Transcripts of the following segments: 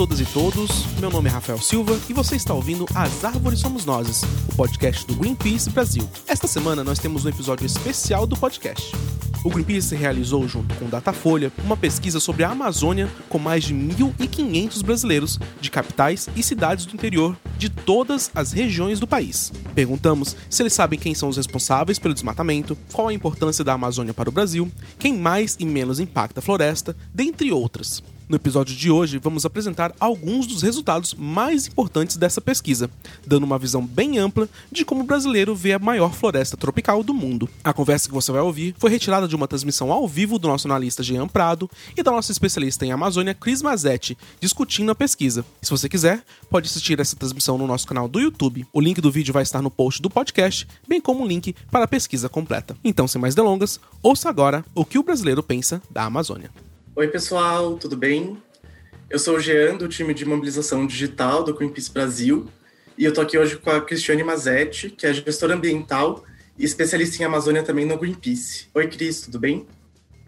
Todas e todos, meu nome é Rafael Silva e você está ouvindo As Árvores Somos Nós, o podcast do Greenpeace Brasil. Esta semana nós temos um episódio especial do podcast. O Greenpeace realizou, junto com Datafolha, uma pesquisa sobre a Amazônia com mais de 1.500 brasileiros de capitais e cidades do interior de todas as regiões do país. Perguntamos se eles sabem quem são os responsáveis pelo desmatamento, qual a importância da Amazônia para o Brasil, quem mais e menos impacta a floresta, dentre outras. No episódio de hoje, vamos apresentar alguns dos resultados mais importantes dessa pesquisa, dando uma visão bem ampla de como o brasileiro vê a maior floresta tropical do mundo. A conversa que você vai ouvir foi retirada de uma transmissão ao vivo do nosso analista Jean Prado e da nossa especialista em Amazônia, Cris Mazetti, discutindo a pesquisa. Se você quiser, pode assistir essa transmissão no nosso canal do YouTube. O link do vídeo vai estar no post do podcast, bem como o link para a pesquisa completa. Então, sem mais delongas, ouça agora o que o brasileiro pensa da Amazônia. Oi, pessoal, tudo bem? Eu sou o Jean, do time de mobilização digital do Greenpeace Brasil, e eu tô aqui hoje com a Cristiane Mazetti, que é gestora ambiental e especialista em Amazônia também no Greenpeace. Oi, Cris, tudo bem?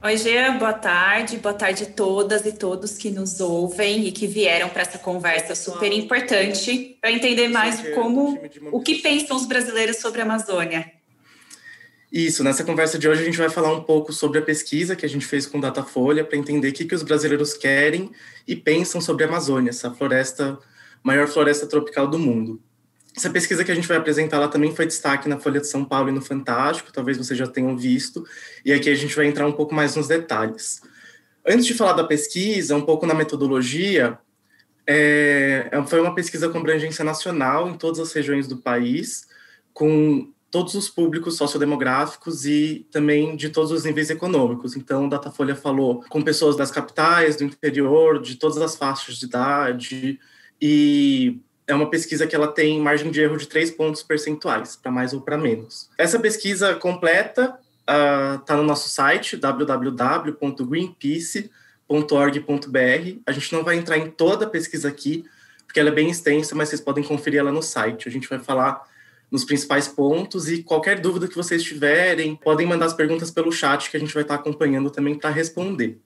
Oi, Jean, boa tarde. Boa tarde a todas e todos que nos ouvem e que vieram para essa conversa super importante para entender mais como o que pensam os brasileiros sobre a Amazônia. Isso, nessa conversa de hoje a gente vai falar um pouco sobre a pesquisa que a gente fez com Datafolha para entender o que, que os brasileiros querem e pensam sobre a Amazônia, essa floresta, maior floresta tropical do mundo. Essa pesquisa que a gente vai apresentar lá também foi destaque na Folha de São Paulo e no Fantástico, talvez vocês já tenham visto, e aqui a gente vai entrar um pouco mais nos detalhes. Antes de falar da pesquisa, um pouco na metodologia, é, foi uma pesquisa com abrangência nacional em todas as regiões do país, com todos os públicos sociodemográficos e também de todos os níveis econômicos. Então, Datafolha falou com pessoas das capitais, do interior, de todas as faixas de idade, e é uma pesquisa que ela tem margem de erro de três pontos percentuais, para mais ou para menos. Essa pesquisa completa está uh, no nosso site, www.greenpeace.org.br. A gente não vai entrar em toda a pesquisa aqui, porque ela é bem extensa, mas vocês podem conferir ela no site. A gente vai falar nos principais pontos e qualquer dúvida que vocês tiverem, podem mandar as perguntas pelo chat que a gente vai estar acompanhando também para responder.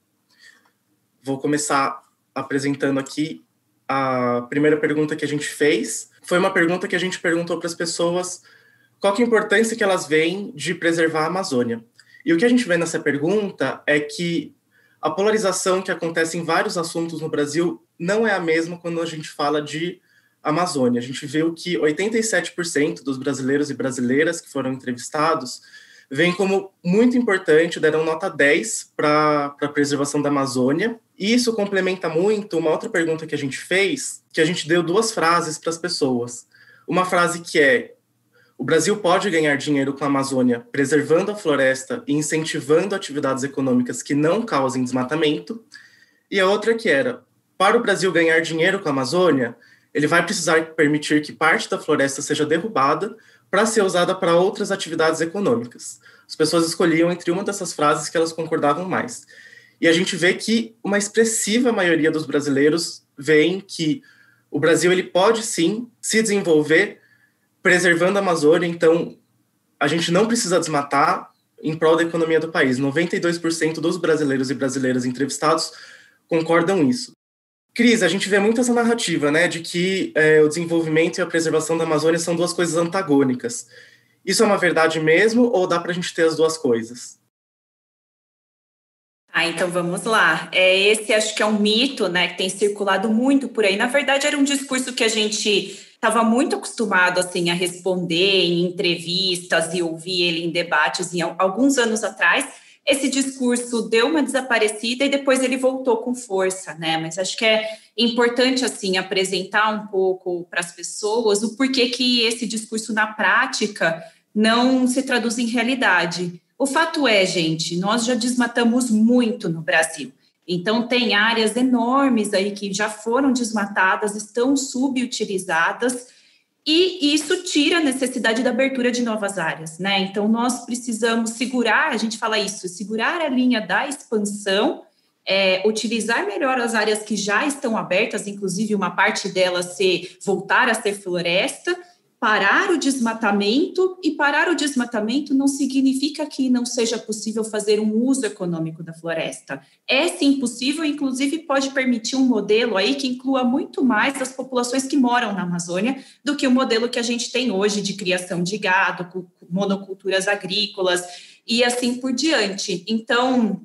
Vou começar apresentando aqui a primeira pergunta que a gente fez. Foi uma pergunta que a gente perguntou para as pessoas qual que é a importância que elas veem de preservar a Amazônia. E o que a gente vê nessa pergunta é que a polarização que acontece em vários assuntos no Brasil não é a mesma quando a gente fala de Amazônia. A gente viu que 87% dos brasileiros e brasileiras que foram entrevistados veem como muito importante, deram nota 10 para a preservação da Amazônia. E isso complementa muito uma outra pergunta que a gente fez, que a gente deu duas frases para as pessoas. Uma frase que é: o Brasil pode ganhar dinheiro com a Amazônia preservando a floresta e incentivando atividades econômicas que não causem desmatamento. E a outra que era: para o Brasil ganhar dinheiro com a Amazônia, ele vai precisar permitir que parte da floresta seja derrubada para ser usada para outras atividades econômicas. As pessoas escolhiam entre uma dessas frases que elas concordavam mais. E a gente vê que uma expressiva maioria dos brasileiros veem que o Brasil ele pode sim se desenvolver preservando a Amazônia, então a gente não precisa desmatar em prol da economia do país. 92% dos brasileiros e brasileiras entrevistados concordam isso. Cris, a gente vê muito essa narrativa, né, de que é, o desenvolvimento e a preservação da Amazônia são duas coisas antagônicas. Isso é uma verdade mesmo ou dá para a gente ter as duas coisas? Ah, então vamos lá. É, esse acho que é um mito, né, que tem circulado muito por aí. Na verdade, era um discurso que a gente estava muito acostumado assim a responder em entrevistas e ouvir ele em debates em alguns anos atrás esse discurso deu uma desaparecida e depois ele voltou com força, né? Mas acho que é importante assim apresentar um pouco para as pessoas o porquê que esse discurso na prática não se traduz em realidade. O fato é, gente, nós já desmatamos muito no Brasil. Então, tem áreas enormes aí que já foram desmatadas, estão subutilizadas, e isso tira a necessidade da abertura de novas áreas, né? Então, nós precisamos segurar, a gente fala isso, segurar a linha da expansão, é, utilizar melhor as áreas que já estão abertas, inclusive uma parte delas ser voltar a ser floresta, parar o desmatamento, e parar o desmatamento não significa que não seja possível fazer um uso econômico da floresta. É sim possível, inclusive pode permitir um modelo aí que inclua muito mais as populações que moram na Amazônia do que o modelo que a gente tem hoje de criação de gado, monoculturas agrícolas e assim por diante. Então,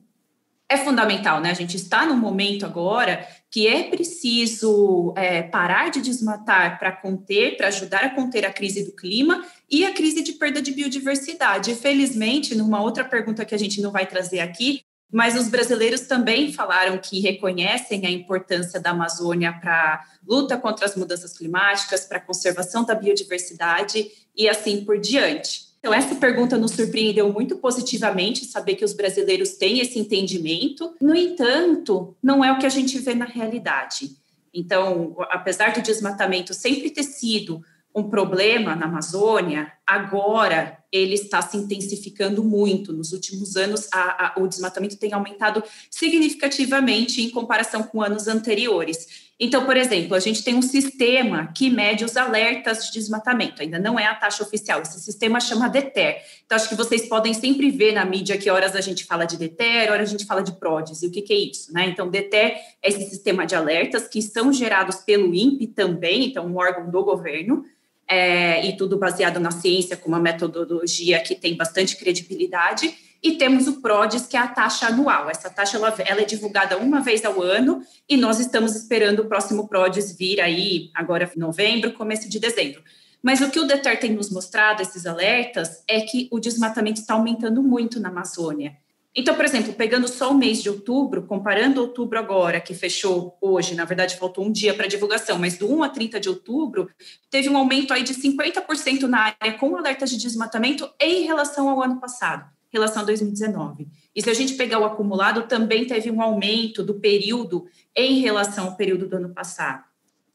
é fundamental, né? A gente está num momento agora que é preciso é, parar de desmatar para conter, para ajudar a conter a crise do clima e a crise de perda de biodiversidade. Felizmente, numa outra pergunta que a gente não vai trazer aqui, mas os brasileiros também falaram que reconhecem a importância da Amazônia para luta contra as mudanças climáticas, para conservação da biodiversidade e assim por diante. Então, essa pergunta nos surpreendeu muito positivamente, saber que os brasileiros têm esse entendimento. No entanto, não é o que a gente vê na realidade. Então, apesar do desmatamento sempre ter sido um problema na Amazônia, agora ele está se intensificando muito. Nos últimos anos, a, a, o desmatamento tem aumentado significativamente em comparação com anos anteriores. Então, por exemplo, a gente tem um sistema que mede os alertas de desmatamento, ainda não é a taxa oficial, esse sistema chama DETER. Então, acho que vocês podem sempre ver na mídia que horas a gente fala de DETER, horas a gente fala de PRODES, e o que, que é isso, né? Então, DETER é esse sistema de alertas que são gerados pelo INPE também, então, um órgão do governo, é, e tudo baseado na ciência, com uma metodologia que tem bastante credibilidade, e temos o PRODES, que é a taxa anual. Essa taxa ela, ela, é divulgada uma vez ao ano e nós estamos esperando o próximo PRODES vir aí agora em novembro, começo de dezembro. Mas o que o DETER tem nos mostrado, esses alertas, é que o desmatamento está aumentando muito na Amazônia. Então, por exemplo, pegando só o mês de outubro, comparando outubro agora, que fechou hoje, na verdade faltou um dia para divulgação, mas do 1 a 30 de outubro, teve um aumento aí de 50% na área com alertas de desmatamento em relação ao ano passado relação a 2019. E se a gente pegar o acumulado, também teve um aumento do período em relação ao período do ano passado.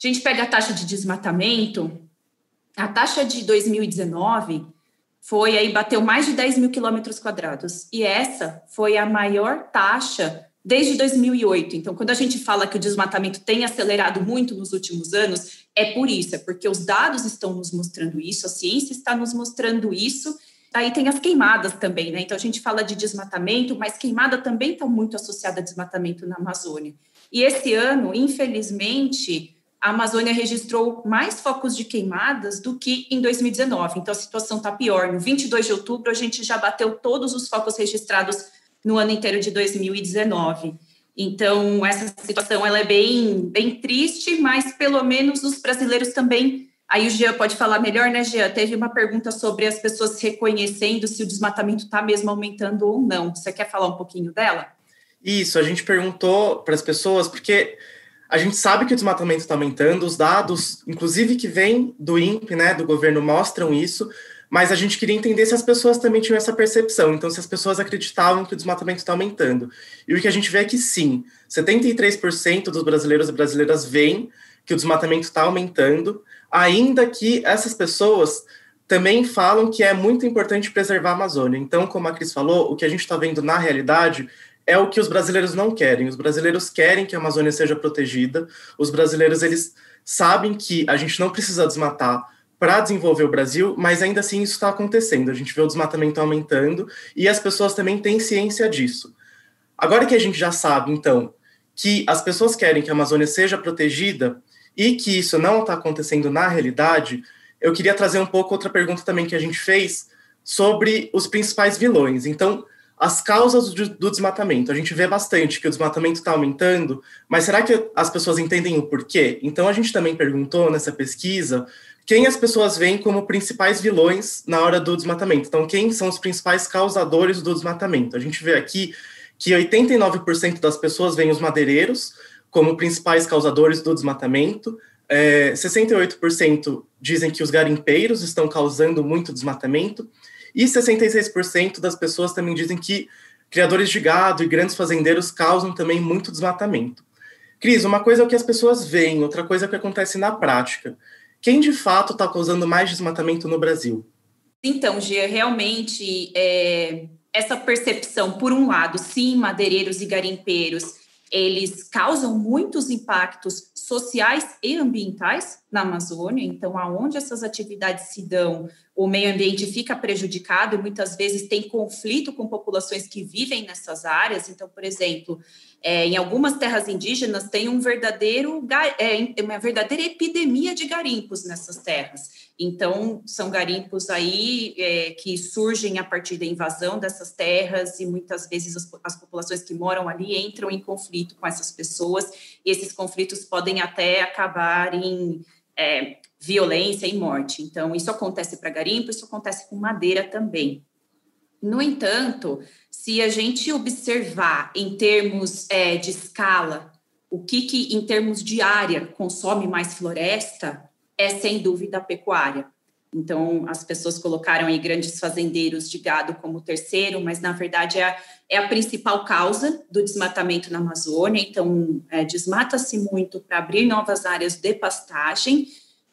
A gente pega a taxa de desmatamento, a taxa de 2019 foi aí, bateu mais de 10 mil quilômetros quadrados. E essa foi a maior taxa desde 2008. Então, quando a gente fala que o desmatamento tem acelerado muito nos últimos anos, é por isso, é porque os dados estão nos mostrando isso, a ciência está nos mostrando isso, Aí tem as queimadas também, né? Então a gente fala de desmatamento, mas queimada também está muito associada a desmatamento na Amazônia. E esse ano, infelizmente, a Amazônia registrou mais focos de queimadas do que em 2019. Então a situação está pior. No 22 de outubro, a gente já bateu todos os focos registrados no ano inteiro de 2019. Então essa situação ela é bem, bem triste, mas pelo menos os brasileiros também Aí o Jean pode falar melhor, né, Jean? Teve uma pergunta sobre as pessoas reconhecendo se o desmatamento está mesmo aumentando ou não. Você quer falar um pouquinho dela? Isso, a gente perguntou para as pessoas, porque a gente sabe que o desmatamento está aumentando, os dados, inclusive que vêm do INPE, né, do governo, mostram isso, mas a gente queria entender se as pessoas também tinham essa percepção, então se as pessoas acreditavam que o desmatamento está aumentando. E o que a gente vê é que sim, 73% dos brasileiros e brasileiras veem que o desmatamento está aumentando, ainda que essas pessoas também falam que é muito importante preservar a Amazônia. Então, como a Cris falou, o que a gente está vendo na realidade é o que os brasileiros não querem. Os brasileiros querem que a Amazônia seja protegida. Os brasileiros eles sabem que a gente não precisa desmatar para desenvolver o Brasil, mas ainda assim isso está acontecendo. A gente vê o desmatamento aumentando e as pessoas também têm ciência disso. Agora que a gente já sabe, então, que as pessoas querem que a Amazônia seja protegida, e que isso não está acontecendo na realidade, eu queria trazer um pouco outra pergunta também que a gente fez sobre os principais vilões. Então, as causas do, desmatamento. A gente vê bastante que o desmatamento está aumentando, mas será que as pessoas entendem o porquê? Então, a gente também perguntou nessa pesquisa quem as pessoas veem como principais vilões na hora do desmatamento. Então, quem são os principais causadores do desmatamento? A gente vê aqui que 89% das pessoas veem os madeireiros, como principais causadores do desmatamento. É, 68% dizem que os garimpeiros estão causando muito desmatamento, e 66% das pessoas também dizem que criadores de gado e grandes fazendeiros causam também muito desmatamento. Cris, uma coisa é o que as pessoas veem, outra coisa é o que acontece na prática. Quem de fato está causando mais desmatamento no Brasil? Então, Gia, realmente é, essa percepção, por um lado, sim, madeireiros e garimpeiros, eles causam muitos impactos sociais e ambientais na Amazônia. Então, aonde essas atividades se dão, o meio ambiente fica prejudicado e muitas vezes tem conflito com populações que vivem nessas áreas. Então, por exemplo, é, em algumas terras indígenas tem um verdadeiro, é, uma verdadeira epidemia de garimpos nessas terras. Então, são garimpos aí é, que surgem a partir da invasão dessas terras e muitas vezes as, as, populações que moram ali entram em conflito com essas pessoas e esses conflitos podem até acabar em é, violência e morte. Então, isso acontece para garimpo, isso acontece com madeira também. No entanto, se a gente observar em termos é, de escala, o que, que em termos de área consome mais floresta, é sem dúvida a pecuária. Então, as pessoas colocaram aí grandes fazendeiros de gado como terceiro, mas na verdade é a, é a principal causa do desmatamento na Amazônia. Então, é, desmata-se muito para abrir novas áreas de pastagem.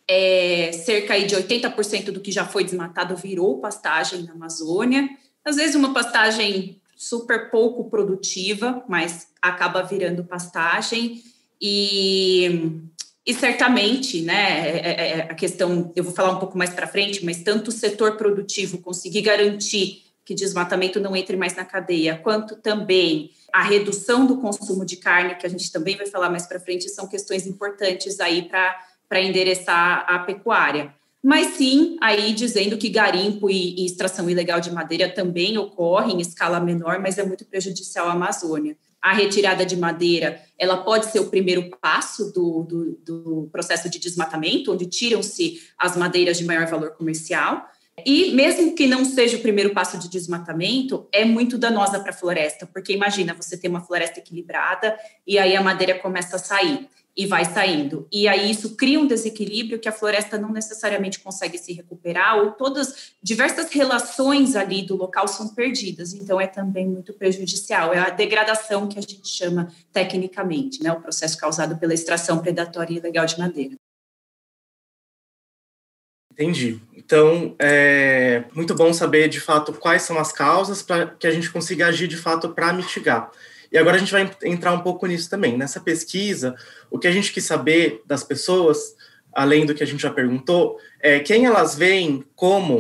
É, cerca de 80% do que já foi desmatado virou pastagem na Amazônia. Às vezes, uma pastagem super pouco produtiva, mas acaba virando pastagem. E e certamente, né, é, é, é, a questão, eu vou falar um pouco mais para frente, mas tanto o setor produtivo conseguir garantir que desmatamento não entre mais na cadeia, quanto também a redução do consumo de carne, que a gente também vai falar mais para frente, são questões importantes aí para endereçar a pecuária. Mas sim, aí dizendo que garimpo e, e extração ilegal de madeira também ocorre em escala menor, mas é muito prejudicial à Amazônia a retirada de madeira ela pode ser o primeiro passo do, do, do processo de desmatamento, onde tiram-se as madeiras de maior valor comercial. E mesmo que não seja o primeiro passo de desmatamento, é muito danosa para a floresta, porque imagina você ter uma floresta equilibrada e aí a madeira começa a sair e vai saindo. E aí isso cria um desequilíbrio que a floresta não necessariamente consegue se recuperar, ou todas diversas relações ali do local são perdidas. Então é também muito prejudicial. É a degradação que a gente chama tecnicamente, né, o processo causado pela extração predatória e ilegal de madeira. Entendi. Então, é muito bom saber de fato quais são as causas para que a gente consiga agir de fato para mitigar. E agora a gente vai entrar um pouco nisso também. Nessa pesquisa, o que a gente quis saber das pessoas, além do que a gente já perguntou, é quem elas veem como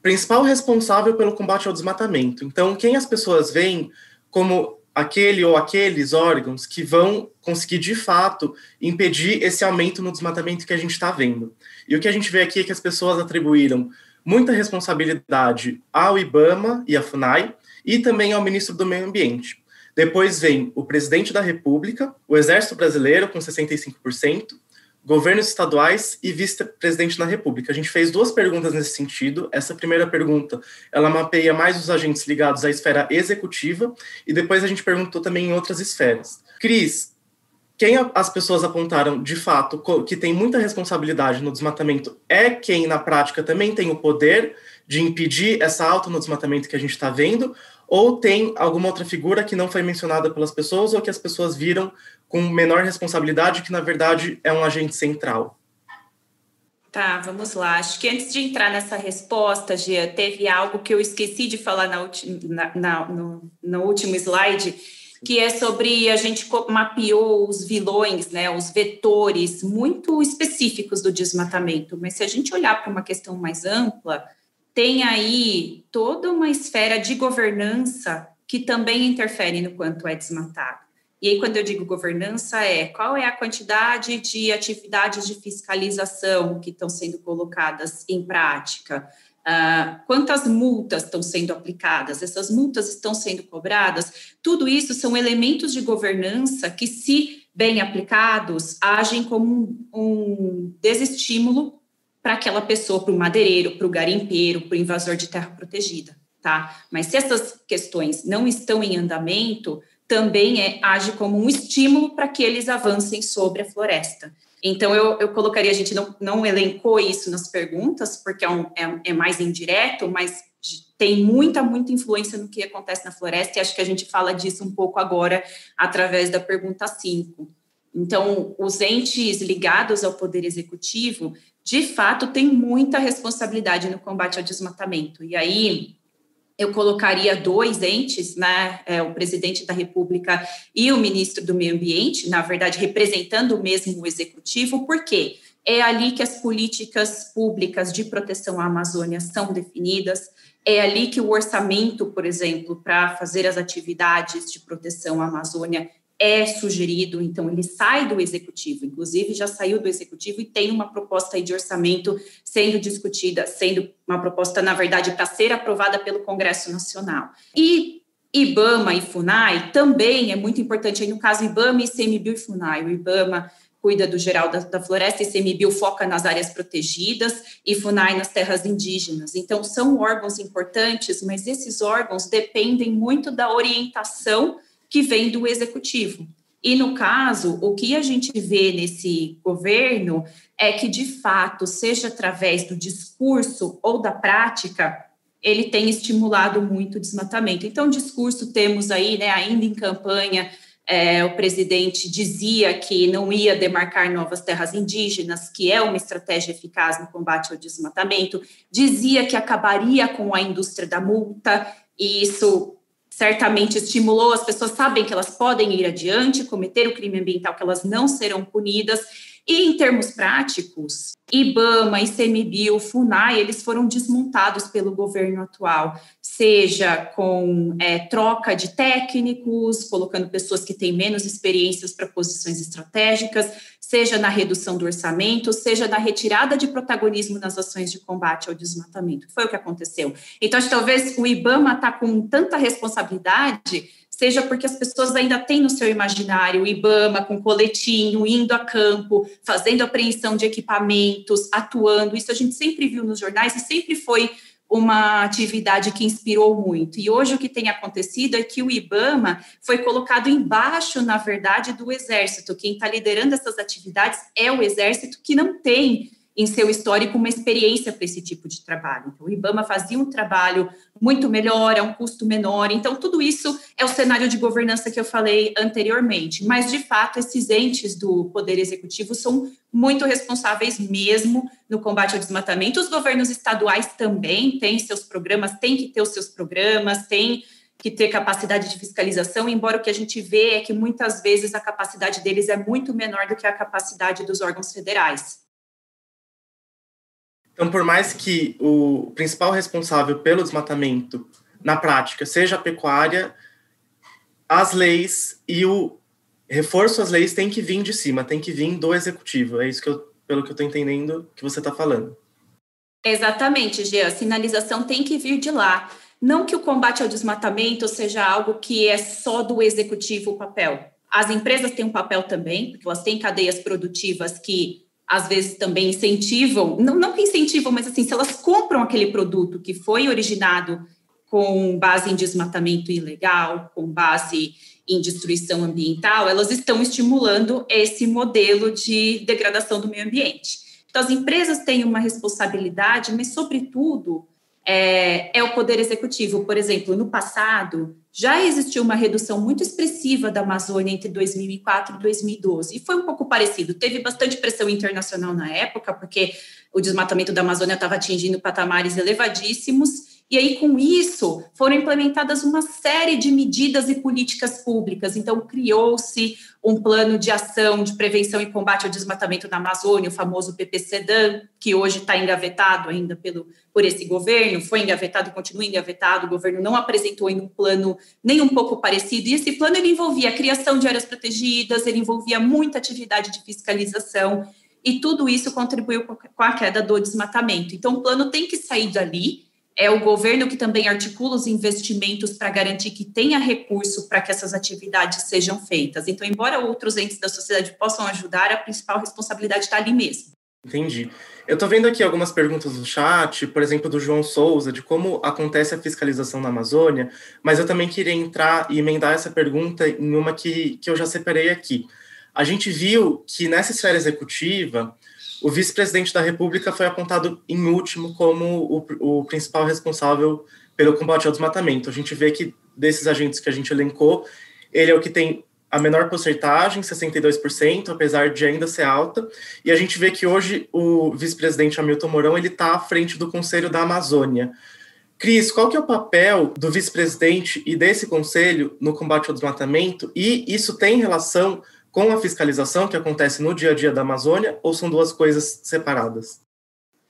principal responsável pelo combate ao desmatamento. Então, quem as pessoas veem como aquele ou aqueles órgãos que vão conseguir de fato impedir esse aumento no desmatamento que a gente está vendo. E o que a gente vê aqui é que as pessoas atribuíram muita responsabilidade ao IBAMA e à FUNAI e também ao ministro do Meio Ambiente. Depois vem o presidente da República, o Exército Brasileiro, com 65%, governos estaduais e vice-presidente da República. A gente fez duas perguntas nesse sentido. Essa primeira pergunta, ela mapeia mais os agentes ligados à esfera executiva, e depois a gente perguntou também em outras esferas. Cris, quem as pessoas apontaram de fato que tem muita responsabilidade no desmatamento é quem, na prática, também tem o poder de impedir essa alta no desmatamento que a gente está vendo, ou tem alguma outra figura que não foi mencionada pelas pessoas ou que as pessoas viram com menor responsabilidade, que na verdade é um agente central? Tá, vamos lá. Acho que antes de entrar nessa resposta, Gia, teve algo que eu esqueci de falar na na, na, no, no último slide, que é sobre a gente mapeou os vilões, né, os vetores muito específicos do desmatamento. Mas se a gente olhar para uma questão mais ampla, tem aí toda uma esfera de governança que também interfere no quanto é desmatado. E aí, quando eu digo governança, é qual é a quantidade de atividades de fiscalização que estão sendo colocadas em prática? Uh, quantas multas estão sendo aplicadas? Essas multas estão sendo cobradas? Tudo isso são elementos de governança que, se bem aplicados, agem como um, um desestímulo para aquela pessoa, para o madeireiro, para o garimpeiro, para o invasor de terra protegida, tá? Mas se essas questões não estão em andamento, também é, age como um estímulo para que eles avancem sobre a floresta. Então, eu, eu colocaria, a gente não, não elencou isso nas perguntas, porque é, um, é, é mais indireto, mas tem muita, muita influência no que acontece na floresta, e acho que a gente fala disso um pouco agora através da pergunta 5. Então, os entes ligados ao Poder Executivo, de fato, têm muita responsabilidade no combate ao desmatamento. E aí, eu colocaria dois entes, né, é, o presidente da República e o ministro do Meio Ambiente, na verdade, representando o mesmo executivo, por quê? É ali que as políticas públicas de proteção à Amazônia são definidas, é ali que o orçamento, por exemplo, para fazer as atividades de proteção à Amazônia é sugerido, então ele sai do executivo, inclusive já saiu do executivo e tem uma proposta de orçamento sendo discutida, sendo uma proposta, na verdade, para ser aprovada pelo Congresso Nacional. E IBAMA e FUNAI também é muito importante, aí no caso IBAMA, ICMBio e FUNAI. O IBAMA cuida do geral da, da floresta, ICMBio foca nas áreas protegidas e FUNAI nas terras indígenas. Então, são órgãos importantes, mas esses órgãos dependem muito da orientação que vem do executivo. E no caso, o que a gente vê nesse governo é que, de fato, seja através do discurso ou da prática, ele tem estimulado muito o desmatamento. Então, discurso temos aí, né, ainda em campanha, é, o presidente dizia que não ia demarcar novas terras indígenas, que é uma estratégia eficaz no combate ao desmatamento, dizia que acabaria com a indústria da multa, e isso certamente estimulou, as pessoas sabem que elas podem ir adiante, cometer o crime ambiental, que elas não serão punidas. E em termos práticos, IBAMA, ICMBio, FUNAI, eles foram desmontados pelo governo atual, seja com é, troca de técnicos, colocando pessoas que têm menos experiências para posições estratégicas, seja na redução do orçamento, seja na retirada de protagonismo nas ações de combate ao desmatamento. Foi o que aconteceu. Então, acho que talvez o IBAMA está com tanta responsabilidade, seja porque as pessoas ainda têm no seu imaginário o IBAMA com coletinho, indo a campo, fazendo apreensão de equipamentos, atuando. Isso a gente sempre viu nos jornais e sempre foi uma atividade que inspirou muito. E hoje o que tem acontecido é que o IBAMA foi colocado embaixo, na verdade, do Exército. Quem está liderando essas atividades é o Exército, que não tem em seu histórico uma experiência para esse tipo de trabalho. Então, o IBAMA fazia um trabalho muito melhor, a um custo menor. Então, tudo isso é o cenário de governança que eu falei anteriormente. Mas, de fato, esses entes do Poder Executivo são muito responsáveis mesmo no combate ao desmatamento. Os governos estaduais também têm seus programas, têm que ter os seus programas, têm que ter capacidade de fiscalização, embora o que a gente vê é que muitas vezes a capacidade deles é muito menor do que a capacidade dos órgãos federais. Então, por mais que o principal responsável pelo desmatamento, na prática, seja a pecuária, as leis e o reforço às leis tem que vir de cima, tem que vir do executivo. É isso que eu, pelo que eu estou entendendo, que você está falando. Exatamente, Gia. A sinalização tem que vir de lá. Não que o combate ao desmatamento seja algo que é só do executivo o papel. As empresas têm um papel também, porque elas têm cadeias produtivas que às vezes também incentivam, não, não que incentivam, mas assim, se elas compram aquele produto que foi originado com base em desmatamento ilegal, com base em destruição ambiental, elas estão estimulando esse modelo de degradação do meio ambiente. Então, as empresas têm uma responsabilidade, mas, sobretudo, é, é, o poder executivo. Por exemplo, no passado, já existiu uma redução muito expressiva da Amazônia entre 2004 e 2012, e foi um pouco parecido. Teve bastante pressão internacional na época, porque o desmatamento da Amazônia estava atingindo patamares elevadíssimos, e aí, com isso, foram implementadas uma série de medidas e políticas públicas. Então, criou-se um plano de ação de prevenção e combate ao desmatamento na Amazônia, o famoso PPCDAN, que hoje está engavetado ainda pelo, por esse governo, foi engavetado continua engavetado. O governo não apresentou ainda um plano nem um pouco parecido. E esse plano ele envolvia a criação de áreas protegidas, ele envolvia muita atividade de fiscalização, e tudo isso contribuiu com a queda do desmatamento. Então, o plano tem que sair dali é o governo que também articula os investimentos para garantir que tenha recurso para que essas atividades sejam feitas. Então, embora outros entes da sociedade possam ajudar, a principal responsabilidade está ali mesmo. Entendi. Eu estou vendo aqui algumas perguntas no chat, por exemplo, do João Souza, de como acontece a fiscalização na Amazônia, mas eu também queria entrar e emendar essa pergunta em uma que, que eu já separei aqui. a gente viu que nessa esfera executiva, o vice-presidente da República foi apontado em último como o, o principal responsável pelo combate ao desmatamento. A gente vê que desses agentes que a gente elencou, ele é o que tem a menor porcentagem, 62%, apesar de ainda ser alta. E a gente vê que hoje o vice-presidente Hamilton Mourão ele está à frente do Conselho da Amazônia. Cris, qual que é o papel do vice-presidente e desse conselho no combate ao desmatamento? E isso tem relação com a fiscalização que acontece no dia a dia da Amazônia ou são duas coisas separadas?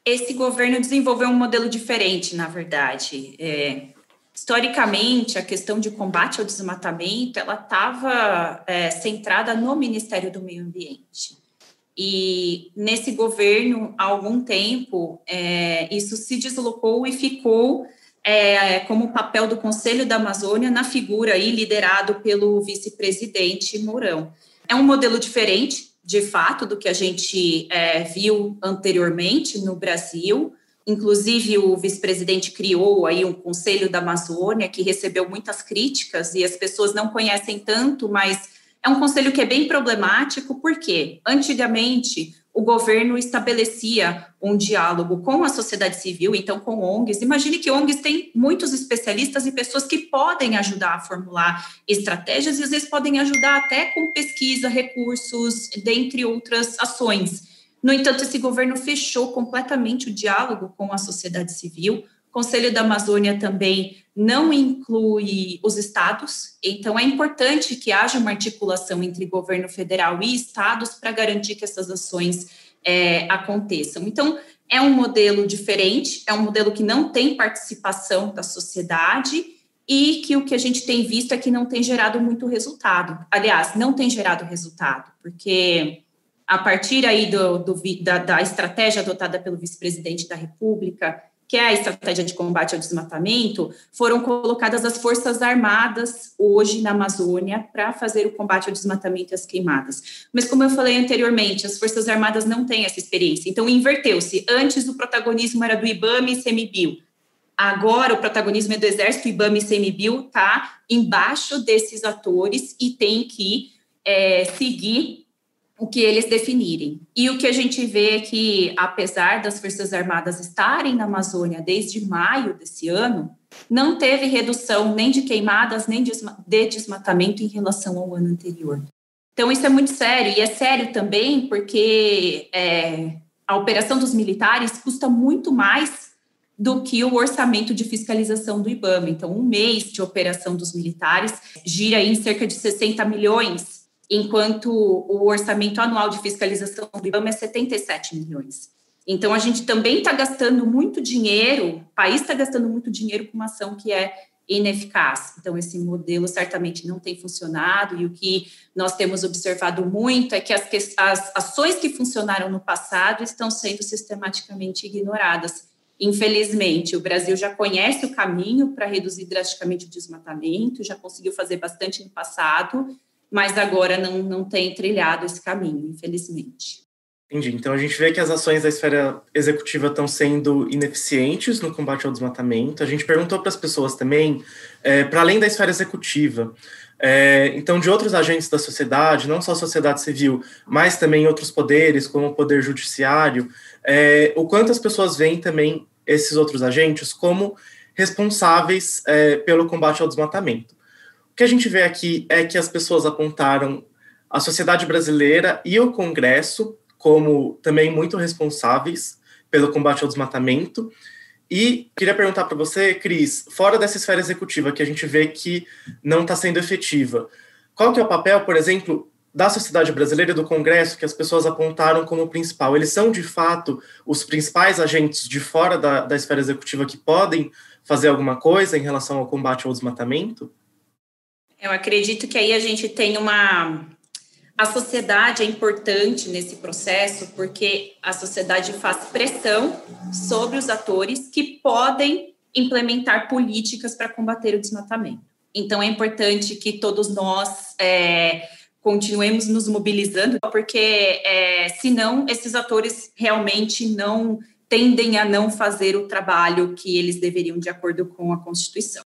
Esse governo desenvolveu um modelo diferente, na verdade. É, historicamente, a questão de combate ao desmatamento, ela estava é, centrada no Ministério do Meio Ambiente. E nesse governo, há algum tempo, é, isso se deslocou e ficou é, como papel do Conselho da Amazônia na figura aí liderado pelo vice-presidente Mourão. É um modelo diferente, de fato, do que a gente é, viu anteriormente no Brasil. Inclusive, o vice-presidente criou aí um Conselho da Amazônia que recebeu muitas críticas e as pessoas não conhecem tanto, mas é um conselho que é bem problemático, porque antigamente o governo estabelecia um diálogo com a sociedade civil, então com ONGs. Imagine que ONGs têm muitos especialistas e pessoas que podem ajudar a formular estratégias e às vezes podem ajudar até com pesquisa, recursos, dentre outras ações. No entanto, esse governo fechou completamente o diálogo com a sociedade civil. O Conselho da Amazônia também não inclui os estados, então é importante que haja uma articulação entre governo federal e estados para garantir que essas ações é, aconteçam. Então, é um modelo diferente, é um modelo que não tem participação da sociedade e que o que a gente tem visto é que não tem gerado muito resultado. Aliás, não tem gerado resultado, porque a partir aí do, do da, da estratégia adotada pelo vice-presidente da República, que é a estratégia de combate ao desmatamento, foram colocadas as Forças Armadas hoje na Amazônia para fazer o combate ao desmatamento e às queimadas. Mas, como eu falei anteriormente, as Forças Armadas não têm essa experiência. Então, inverteu-se. Antes, o protagonismo era do IBAMA e CMBio. Agora, o protagonismo é do Exército, IBAMA e CMBio está embaixo desses atores e tem que é, seguir o que eles definirem. E o que a gente vê é que, apesar das Forças Armadas estarem na Amazônia desde maio desse ano, não teve redução nem de queimadas, nem de desmatamento em relação ao ano anterior. Então, isso é muito sério, e é sério também porque é, a operação dos militares custa muito mais do que o orçamento de fiscalização do IBAMA. Então, um mês de operação dos militares gira em cerca de 60 milhões enquanto o orçamento anual de fiscalização do IBAMA é 77 milhões. Então, a gente também está gastando muito dinheiro, o país está gastando muito dinheiro com uma ação que é ineficaz. Então, esse modelo certamente não tem funcionado, e o que nós temos observado muito é que as, as ações que funcionaram no passado estão sendo sistematicamente ignoradas. Infelizmente, o Brasil já conhece o caminho para reduzir drasticamente o desmatamento, já conseguiu fazer bastante no passado, mas agora não, não tem trilhado esse caminho, infelizmente. Entendi. Então a gente vê que as ações da esfera executiva estão sendo ineficientes no combate ao desmatamento. A gente perguntou para as pessoas também, é, para além da esfera executiva, é, então de outros agentes da sociedade, não só a sociedade civil, mas também outros poderes, como o poder judiciário, é, o quanto as pessoas veem também esses outros agentes como responsáveis é, pelo combate ao desmatamento. O que a gente vê aqui é que as pessoas apontaram a sociedade brasileira e o Congresso como também muito responsáveis pelo combate ao desmatamento. E queria perguntar para você, Cris, fora dessa esfera executiva que a gente vê que não está sendo efetiva, qual que é o papel, por exemplo, da sociedade brasileira e do Congresso que as pessoas apontaram como principal? Eles são, de fato, os principais agentes de fora da, da esfera executiva que podem fazer alguma coisa em relação ao combate ao desmatamento? Eu acredito que aí a gente tem uma. A sociedade é importante nesse processo porque a sociedade faz pressão sobre os atores que podem implementar políticas para combater o desmatamento. Então, é importante que todos nós é, continuemos nos mobilizando, porque é, senão esses atores realmente não tendem a não fazer o trabalho que eles deveriam de acordo com a Constituição.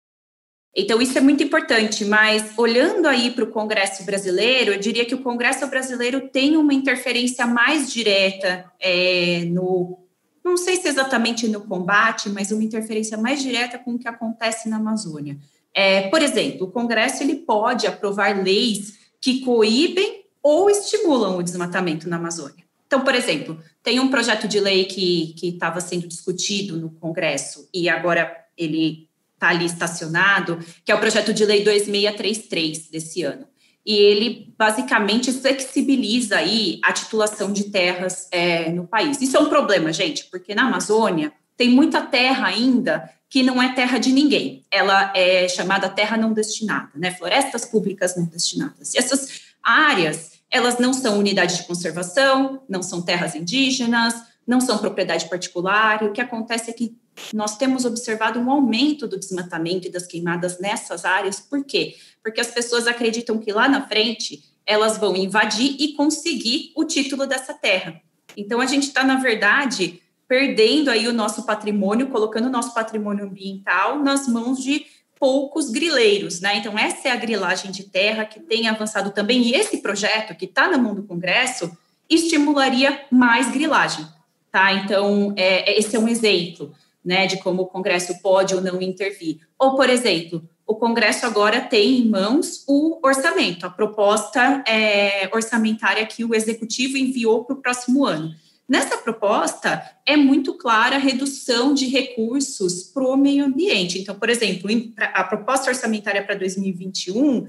Então, isso é muito importante, mas olhando aí para o Congresso brasileiro, eu diria que o Congresso brasileiro tem uma interferência mais direta é, no, não sei se exatamente no combate, mas uma interferência mais direta com o que acontece na Amazônia. É, por exemplo, o Congresso ele pode aprovar leis que coíbem ou estimulam o desmatamento na Amazônia. Então, por exemplo, tem um projeto de lei que estava sendo discutido no Congresso e agora ele está ali estacionado, que é o projeto de lei 2633 desse ano. E ele basicamente flexibiliza aí a titulação de terras é, no país. Isso é um problema, gente, porque na Amazônia tem muita terra ainda que não é terra de ninguém. Ela é chamada terra não destinada, né? Florestas públicas não destinadas. E essas áreas, elas não são unidade de conservação, não são terras indígenas, não são propriedade particular. E o que acontece é que nós temos observado um aumento do desmatamento e das queimadas nessas áreas. Por quê? Porque as pessoas acreditam que lá na frente elas vão invadir e conseguir o título dessa terra. Então a gente está, na verdade, perdendo aí o nosso patrimônio, colocando o nosso patrimônio ambiental nas mãos de poucos grileiros, né? Então essa é a grilagem de terra que tem avançado também. E esse projeto que está na mão do Congresso estimularia mais grilagem, tá? Então é, esse é um exemplo né, de como o Congresso pode ou não intervir. Ou, por exemplo, o Congresso agora tem em mãos o orçamento, a proposta é, orçamentária que o Executivo enviou para o próximo ano. Nessa proposta, é muito clara a redução de recursos para o meio ambiente. Então, por exemplo, a proposta orçamentária para 2021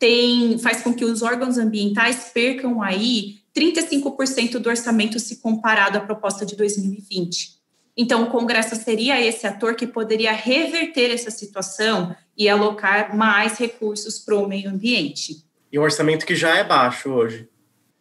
tem, faz com que os órgãos ambientais percam aí 35% do orçamento se comparado à proposta de 2020. Então, o Congresso seria esse ator que poderia reverter essa situação e alocar mais recursos para o meio ambiente. E um orçamento que já é baixo hoje.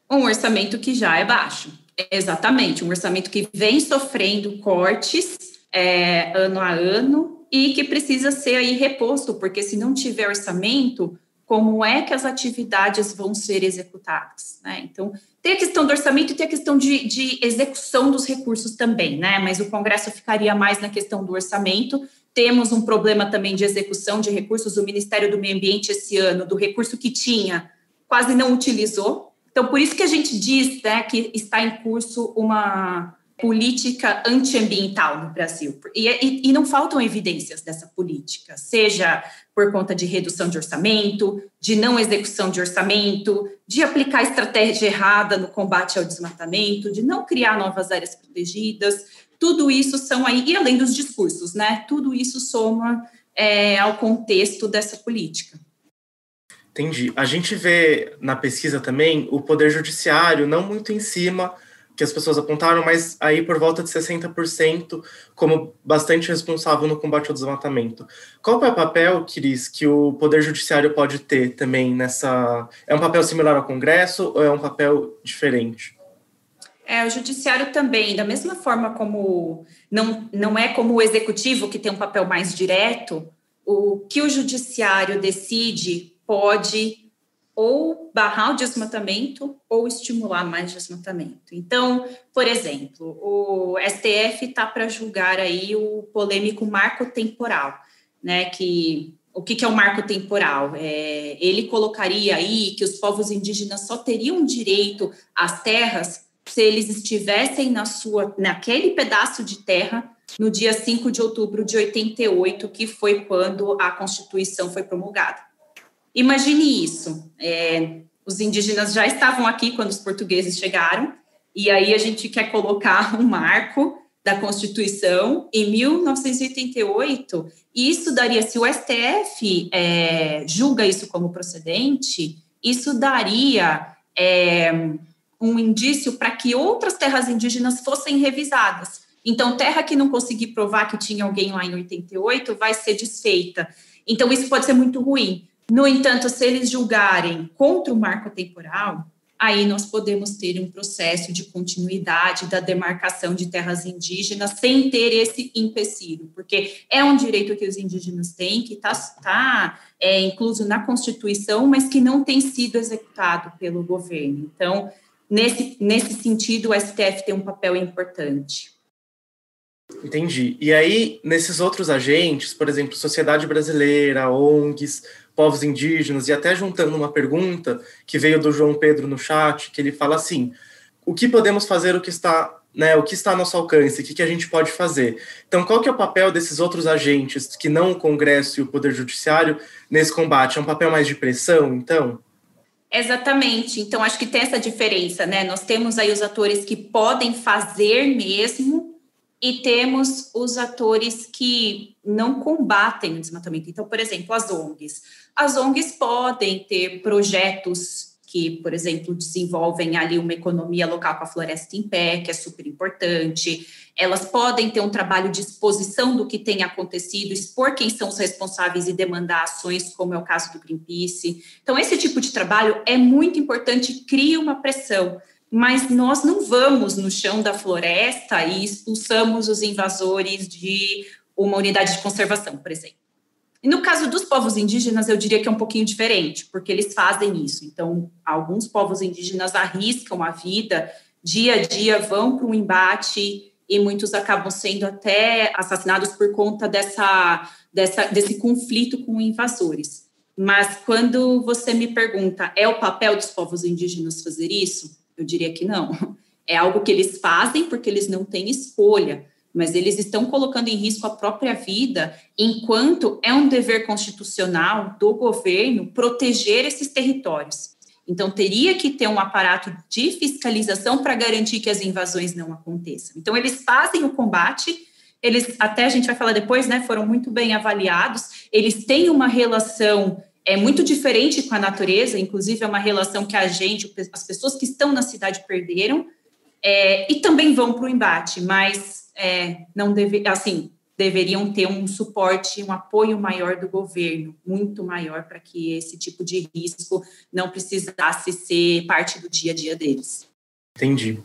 Um orçamento que já é baixo, exatamente. Um orçamento que vem sofrendo cortes é, ano a ano e que precisa ser aí reposto, porque se não tiver orçamento, como é que as atividades vão ser executadas? Né? Então, tem a questão do orçamento e tem a questão de, de, execução dos recursos também, né? Mas o Congresso ficaria mais na questão do orçamento. Temos um problema também de execução de recursos. O Ministério do Meio Ambiente, esse ano, do recurso que tinha, quase não utilizou. Então, por isso que a gente diz né, que está em curso uma política antiambiental no Brasil. E, e, e não faltam evidências dessa política, seja por conta de redução de orçamento, de não execução de orçamento, de aplicar estratégia errada no combate ao desmatamento, de não criar novas áreas protegidas. Tudo isso são aí, e além dos discursos, né? Tudo isso soma é, ao contexto dessa política. Entendi. A gente vê na pesquisa também o poder judiciário não muito em cima que as pessoas apontaram, mas aí por volta de 60% como bastante responsável no combate ao desmatamento. Qual é o papel, Cris, que o Poder Judiciário pode ter também nessa. É um papel similar ao Congresso ou é um papel diferente? É, o judiciário também, da mesma forma como não, não é como o executivo que tem um papel mais direto, o que o judiciário decide pode ou barrar o desmatamento ou estimular mais desmatamento. Então, por exemplo, o STF está para julgar aí o polêmico marco temporal, né? Que o que, que é o marco temporal? É, ele colocaria aí que os povos indígenas só teriam direito às terras se eles estivessem na sua, naquele pedaço de terra no dia 5 de outubro de 88, que foi quando a Constituição foi promulgada. Imagine isso. É, os indígenas já estavam aqui quando os portugueses chegaram, e aí a gente quer colocar um marco da Constituição em 1988, e isso daria, se o STF é, julga isso como procedente, isso daria é, um indício para que outras terras indígenas fossem revisadas. Então, terra que não conseguir provar que tinha alguém lá em 88 vai ser desfeita. Então, isso pode ser muito ruim. No entanto, se eles julgarem contra o marco temporal, aí nós podemos ter um processo de continuidade da demarcação de terras indígenas sem ter esse empecilho, porque é um direito que os indígenas têm, que está tá, é, incluso na Constituição, mas que não tem sido executado pelo governo. Então, nesse, nesse sentido, o STF tem um papel importante. Entendi. E aí, nesses outros agentes, por exemplo, Sociedade Brasileira, ONGs, povos indígenas, e até juntando uma pergunta que veio do João Pedro no chat, que ele fala assim: o que podemos fazer, o que está, né, o que está ao nosso alcance, o que, que a gente pode fazer? Então, qual que é o papel desses outros agentes, que não o Congresso e o Poder Judiciário, nesse combate? É um papel mais de pressão, então? Exatamente. Então, acho que tem essa diferença, né? Nós temos aí os atores que podem fazer mesmo e temos os atores que não combatem o desmatamento. Então, por exemplo, as ONGs. As ONGs podem ter projetos que, por exemplo, desenvolvem ali uma economia local com a floresta em pé, que é super importante. Elas podem ter um trabalho de exposição do que tem acontecido, expor quem são os responsáveis e demandar ações, como é o caso do Greenpeace. Então, esse tipo de trabalho é muito importante, cria uma pressão. Mas nós não vamos no chão da floresta e expulsamos os invasores de uma unidade de conservação, por exemplo. E no caso dos povos indígenas, eu diria que é um pouquinho diferente, porque eles fazem isso. Então, alguns povos indígenas arriscam a vida, dia a dia vão para um embate e muitos acabam sendo até assassinados por conta dessa, dessa, desse conflito com invasores. Mas quando você me pergunta, é o papel dos povos indígenas fazer isso? Eu diria que não. É algo que eles fazem porque eles não têm escolha mas eles estão colocando em risco a própria vida, enquanto é um dever constitucional do governo proteger esses territórios. Então, teria que ter um aparato de fiscalização para garantir que as invasões não aconteçam. Então, eles fazem o combate, eles, até a gente vai falar depois, né, foram muito bem avaliados, eles têm uma relação é muito diferente com a natureza, inclusive é uma relação que a gente, as pessoas que estão na cidade perderam, é, e também vão para o embate, mas é, não deve, assim, deveriam ter um suporte, um apoio maior do governo, muito maior, para que esse tipo de risco não precisasse ser parte do dia a dia deles. Entendi.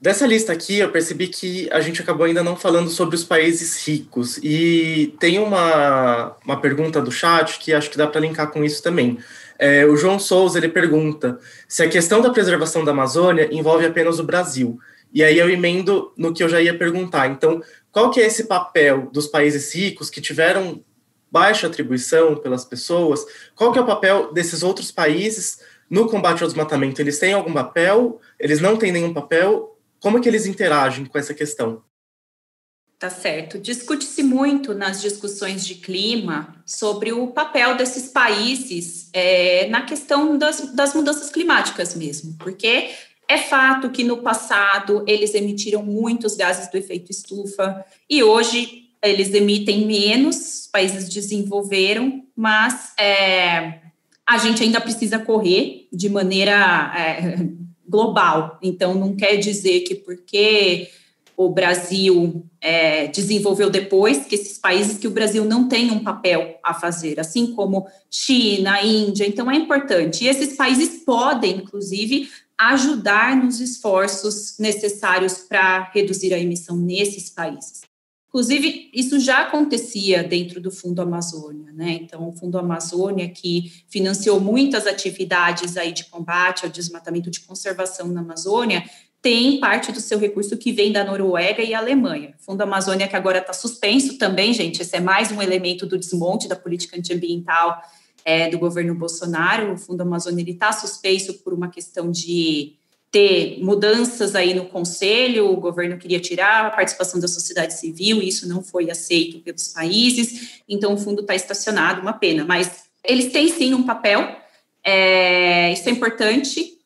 Dessa lista aqui, eu percebi que a gente acabou ainda não falando sobre os países ricos. E tem uma, uma pergunta do chat que acho que dá para linkar com isso também. É, o João Souza ele pergunta se a questão da preservação da Amazônia envolve apenas o Brasil. E aí eu emendo no que eu já ia perguntar. Então, qual que é esse papel dos países ricos que tiveram baixa atribuição pelas pessoas? Qual que é o papel desses outros países no combate ao desmatamento? Eles têm algum papel? Eles não têm nenhum papel? Como é que eles interagem com essa questão? Tá certo. Discute-se muito nas discussões de clima sobre o papel desses países é, na questão das, das mudanças climáticas mesmo, porque é fato que no passado eles emitiram muitos gases do efeito estufa e hoje eles emitem menos, países desenvolveram, mas é, a gente ainda precisa correr de maneira é, global. Então, não quer dizer que porque o Brasil é, desenvolveu depois, que esses países que o Brasil não tem um papel a fazer, assim como China, Índia. Então, é importante. E esses países podem, inclusive, ajudar nos esforços necessários para reduzir a emissão nesses países. Inclusive, isso já acontecia dentro do Fundo Amazônia, né? Então, o Fundo Amazônia, que financiou muitas atividades aí de combate ao desmatamento de conservação na Amazônia, tem parte do seu recurso que vem da Noruega e Alemanha. O Fundo Amazônia, que agora está suspenso também, gente, esse é mais um elemento do desmonte da política antiambiental é, do governo Bolsonaro. O Fundo Amazônia está suspenso por uma questão de ter mudanças aí no conselho, o governo queria tirar a participação da sociedade civil, e isso não foi aceito pelos países, então o fundo está estacionado, uma pena, mas eles têm sim um papel, é, isso é importante,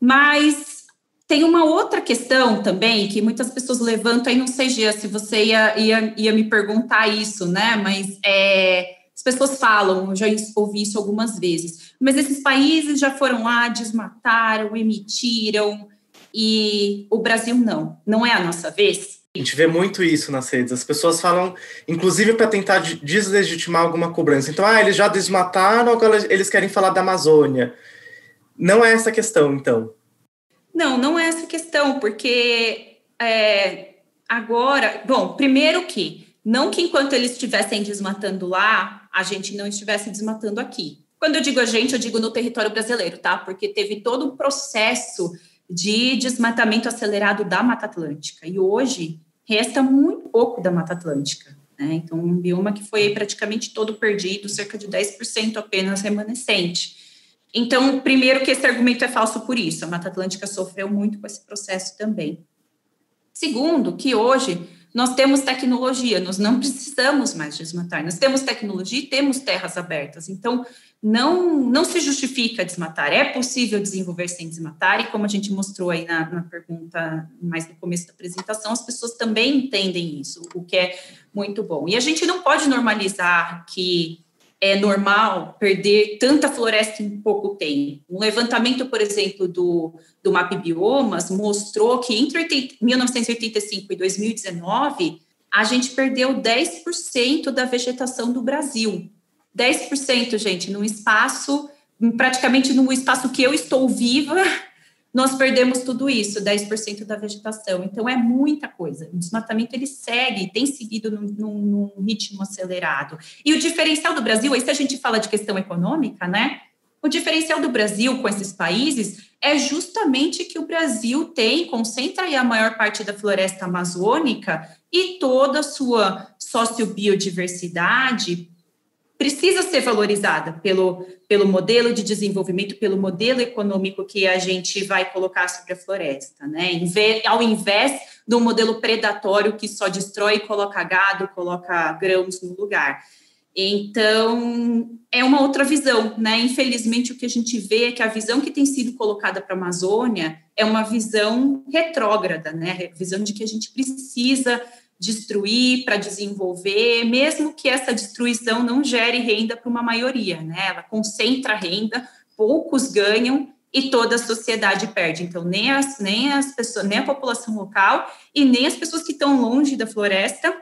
mas tem uma outra questão também que muitas pessoas levantam, aí não sei, Gia, se você ia, ia, ia me perguntar isso, né, mas é, pessoas falam, eu já ouvi isso algumas vezes, mas esses países já foram lá, desmataram, emitiram, e o Brasil não. Não é a nossa vez? A gente vê muito isso nas redes. As pessoas falam, inclusive para tentar deslegitimar alguma cobrança. Então, ah, eles já desmataram, agora eles querem falar da Amazônia. Não é essa questão, então. Não, não é essa questão, porque é, agora, bom, primeiro que não que enquanto eles estivessem desmatando lá, a gente não estivesse desmatando aqui. Quando eu digo a gente, eu digo no território brasileiro, tá? Porque teve todo um processo de desmatamento acelerado da Mata Atlântica. E hoje resta muito pouco da Mata Atlântica. Né? Então, um bioma que foi praticamente todo perdido, cerca de 10% apenas remanescente. Então, primeiro que esse argumento é falso por isso, a Mata Atlântica sofreu muito com esse processo também. Segundo, que hoje nós temos tecnologia, nós não precisamos mais desmatar. Nós temos tecnologia e temos terras abertas. Então, não, não se justifica desmatar. É possível desenvolver sem desmatar, e como a gente mostrou aí na, na pergunta mais no começo da apresentação, as pessoas também entendem isso, o que é muito bom. E a gente não pode normalizar que é normal perder tanta floresta em pouco tempo. Um levantamento, por exemplo, do, do MAP Biomas mostrou que entre 80, 1985 e 2019, a gente perdeu 10% da vegetação do Brasil. 10%, gente, num espaço, praticamente no espaço que eu estou viva, nós perdemos tudo isso, 10% da vegetação. Então, é muita coisa. O desmatamento, ele segue, tem seguido num, num, num, ritmo acelerado. E o diferencial do Brasil, aí se a gente fala de questão econômica, né? O diferencial do Brasil com esses países é justamente que o Brasil tem, concentra aí a maior parte da floresta amazônica e toda a sua sociobiodiversidade precisa ser valorizada pelo, pelo modelo de desenvolvimento, pelo modelo econômico que a gente vai colocar sobre a floresta, né? Ao invés do modelo predatório que só destrói, coloca gado, coloca grãos no lugar. Então, é uma outra visão, né? Infelizmente, o que a gente vê é que a visão que tem sido colocada para a Amazônia é uma visão retrógrada, né? A visão de que a gente precisa destruir, para desenvolver, mesmo que essa destruição não gere renda para uma maioria, né? Ela concentra renda, poucos ganham e toda a sociedade perde. Então, nem as, nem as pessoas, nem a população local e nem as pessoas que estão longe da floresta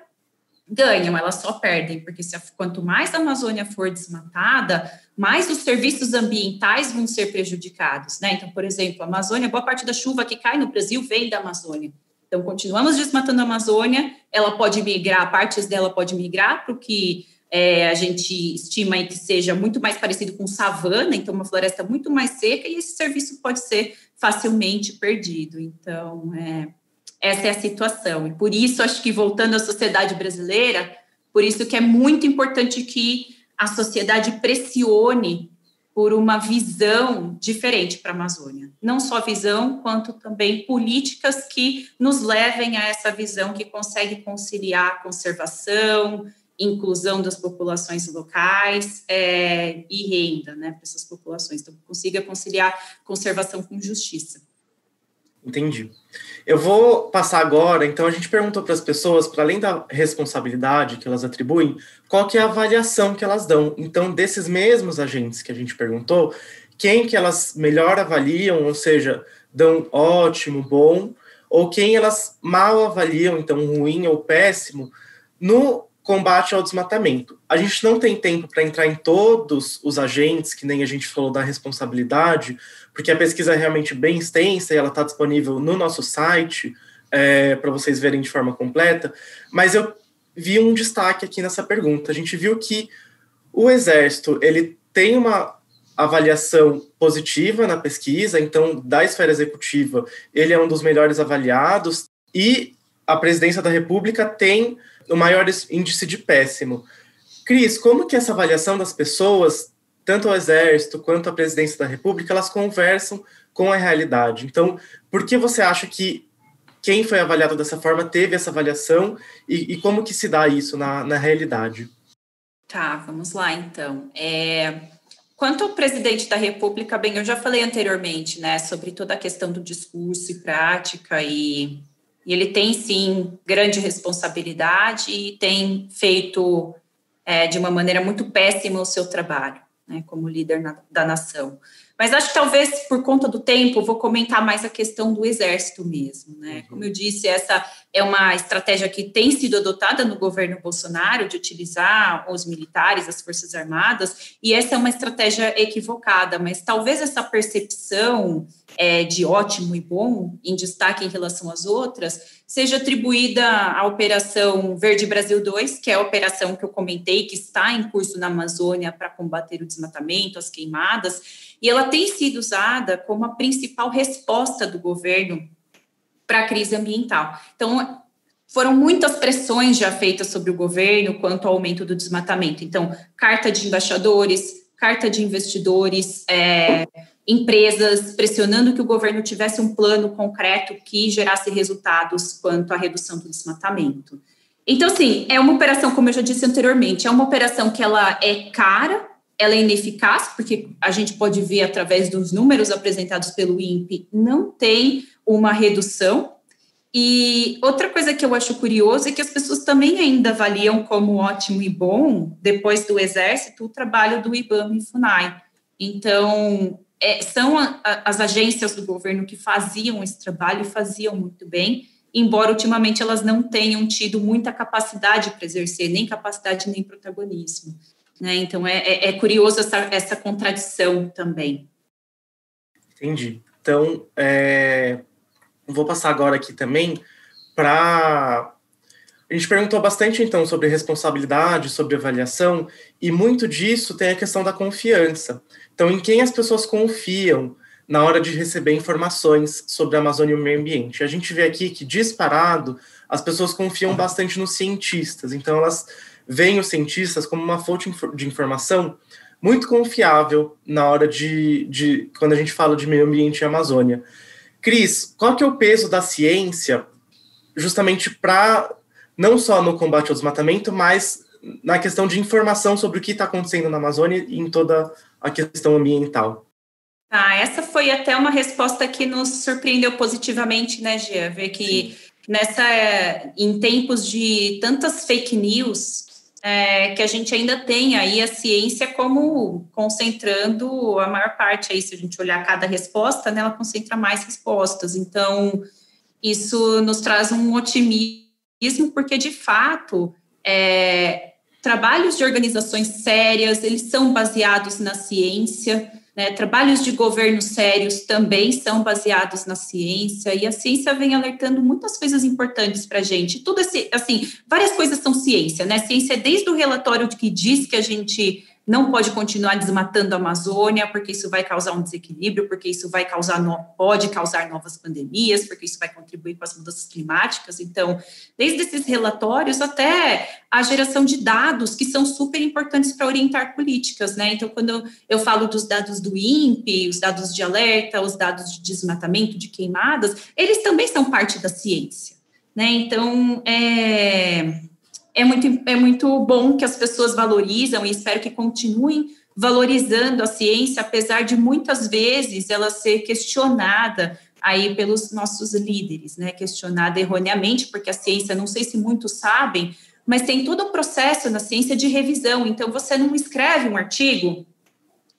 ganham, elas só perdem, porque se quanto mais a Amazônia for desmatada, mais os serviços ambientais vão ser prejudicados, né? Então, por exemplo, a Amazônia, boa parte da chuva que cai no Brasil vem da Amazônia. Então, continuamos desmatando a Amazônia, ela pode migrar, partes dela pode migrar para o que é, a gente estima que seja muito mais parecido com savana, então uma floresta muito mais seca, e esse serviço pode ser facilmente perdido. Então, é, essa é a situação. E por isso, acho que voltando à sociedade brasileira, por isso que é muito importante que a sociedade pressione por uma visão diferente para a Amazônia. Não só visão, quanto também políticas que nos levem a essa visão que consegue conciliar conservação, inclusão das populações locais é, e renda né, para essas populações. Então, consiga conciliar conservação com justiça. Entendi. Eu vou passar agora, então a gente perguntou para as pessoas, para além da responsabilidade que elas atribuem, qual que é a avaliação que elas dão. Então, desses mesmos agentes que a gente perguntou, quem que elas melhor avaliam, ou seja, dão ótimo, bom, ou quem elas mal avaliam, então ruim ou péssimo, no combate ao desmatamento. A gente não tem tempo para entrar em todos os agentes, que nem a gente falou da responsabilidade, porque a pesquisa é realmente bem extensa e ela está disponível no nosso site é, para vocês verem de forma completa. Mas eu vi um destaque aqui nessa pergunta. A gente viu que o Exército ele tem uma avaliação positiva na pesquisa, então da esfera executiva ele é um dos melhores avaliados e a presidência da República tem o maior índice de péssimo. Cris, como que essa avaliação das pessoas, tanto o Exército quanto a Presidência da República, elas conversam com a realidade? Então, por que você acha que quem foi avaliado dessa forma teve essa avaliação e, e como que se dá isso na, na realidade? Tá, vamos lá então. É, quanto ao presidente da República, bem, eu já falei anteriormente, né, sobre toda a questão do discurso e prática e e ele tem, sim, grande responsabilidade e tem feito é, de uma maneira muito péssima o seu trabalho, né, como líder na, da nação. Mas acho que talvez por conta do tempo vou comentar mais a questão do exército mesmo, né? Uhum. Como eu disse, essa é uma estratégia que tem sido adotada no governo Bolsonaro de utilizar os militares, as forças armadas, e essa é uma estratégia equivocada. Mas talvez essa percepção é, de ótimo e bom em destaque em relação às outras seja atribuída à Operação Verde Brasil 2, que é a operação que eu comentei, que está em curso na Amazônia para combater o desmatamento, as queimadas, e ela tem sido usada como a principal resposta do governo para a crise ambiental. Então, foram muitas pressões já feitas sobre o governo quanto ao aumento do desmatamento. Então, carta de embaixadores, carta de investidores, é, empresas pressionando que o governo tivesse um plano concreto que gerasse resultados quanto à redução do desmatamento. Então, assim, é uma operação, como eu já disse anteriormente, é uma operação que ela é cara, ela é ineficaz, porque a gente pode ver através dos números apresentados pelo INPE, não tem uma redução. E outra coisa que eu acho curioso é que as pessoas também ainda avaliam como ótimo e bom, depois do Exército, o trabalho do IBAMA e FUNAI. Então, é, são a, a, as agências do governo que faziam esse trabalho e faziam muito bem, embora ultimamente elas não tenham tido muita capacidade para exercer, nem capacidade nem protagonismo. Né? Então é, é, é curioso essa, essa contradição também. Entendi. Então, é, vou passar agora aqui também para. A gente perguntou bastante então sobre responsabilidade, sobre avaliação, e muito disso tem a questão da confiança. Então, em quem as pessoas confiam na hora de receber informações sobre a Amazônia e o meio ambiente? A gente vê aqui que, disparado, as pessoas confiam bastante nos cientistas. Então, elas veem os cientistas como uma fonte de informação muito confiável na hora de, de quando a gente fala de meio ambiente e Amazônia. Cris, qual que é o peso da ciência justamente para não só no combate ao desmatamento, mas na questão de informação sobre o que está acontecendo na Amazônia e em toda a questão ambiental. Ah, essa foi até uma resposta que nos surpreendeu positivamente, né, Gia? Ver que Sim. nessa, em tempos de tantas fake news, é, que a gente ainda tem aí a ciência como concentrando a maior parte aí, se a gente olhar cada resposta, né, ela concentra mais respostas. Então, isso nos traz um otimismo, porque de fato é, trabalhos de organizações sérias, eles são baseados na ciência, né? trabalhos de governo sérios também são baseados na ciência, e a ciência vem alertando muitas coisas importantes para a gente. Tudo esse, assim, várias coisas são ciência, né? Ciência é desde o relatório que diz que a gente não pode continuar desmatando a Amazônia, porque isso vai causar um desequilíbrio, porque isso vai causar, pode causar novas pandemias, porque isso vai contribuir com as mudanças climáticas. Então, desde esses relatórios até a geração de dados, que são super importantes para orientar políticas, né? Então, quando eu falo dos dados do INPE, os dados de alerta, os dados de desmatamento, de queimadas, eles também são parte da ciência, né? Então, é é muito, é muito bom que as pessoas valorizam e espero que continuem valorizando a ciência, apesar de muitas vezes ela ser questionada aí pelos nossos líderes, né? Questionada erroneamente, porque a ciência, não sei se muitos sabem, mas tem todo um processo na ciência de revisão. Então, você não escreve um artigo,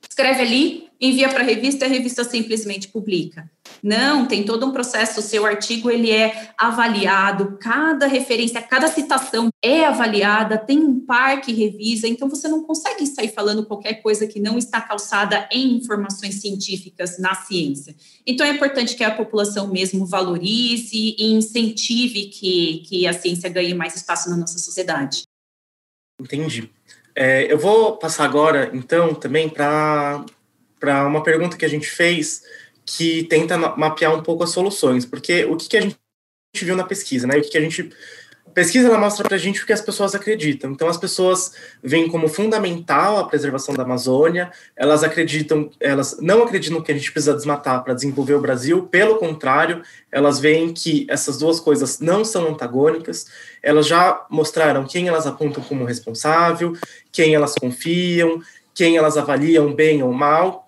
escreve ali, envia para a revista e a revista simplesmente publica. Não, tem todo um processo. O seu artigo ele é avaliado, cada referência, cada citação é avaliada, tem um par que revisa. Então você não consegue sair falando qualquer coisa que não está calçada em informações científicas na ciência. Então é importante que a população mesmo valorize e incentive que, que a ciência ganhe mais espaço na nossa sociedade. Entendi. É, eu vou passar agora, então, também para uma pergunta que a gente fez que tenta mapear um pouco as soluções, porque o que, que a gente viu na pesquisa, né? O que, que a gente pesquisa ela mostra para a gente o que as pessoas acreditam. Então, as pessoas veem como fundamental a preservação da Amazônia. Elas acreditam, elas não acreditam que a gente precisa desmatar para desenvolver o Brasil. Pelo contrário, elas veem que essas duas coisas não são antagônicas. Elas já mostraram quem elas apontam como responsável, quem elas confiam, quem elas avaliam bem ou mal.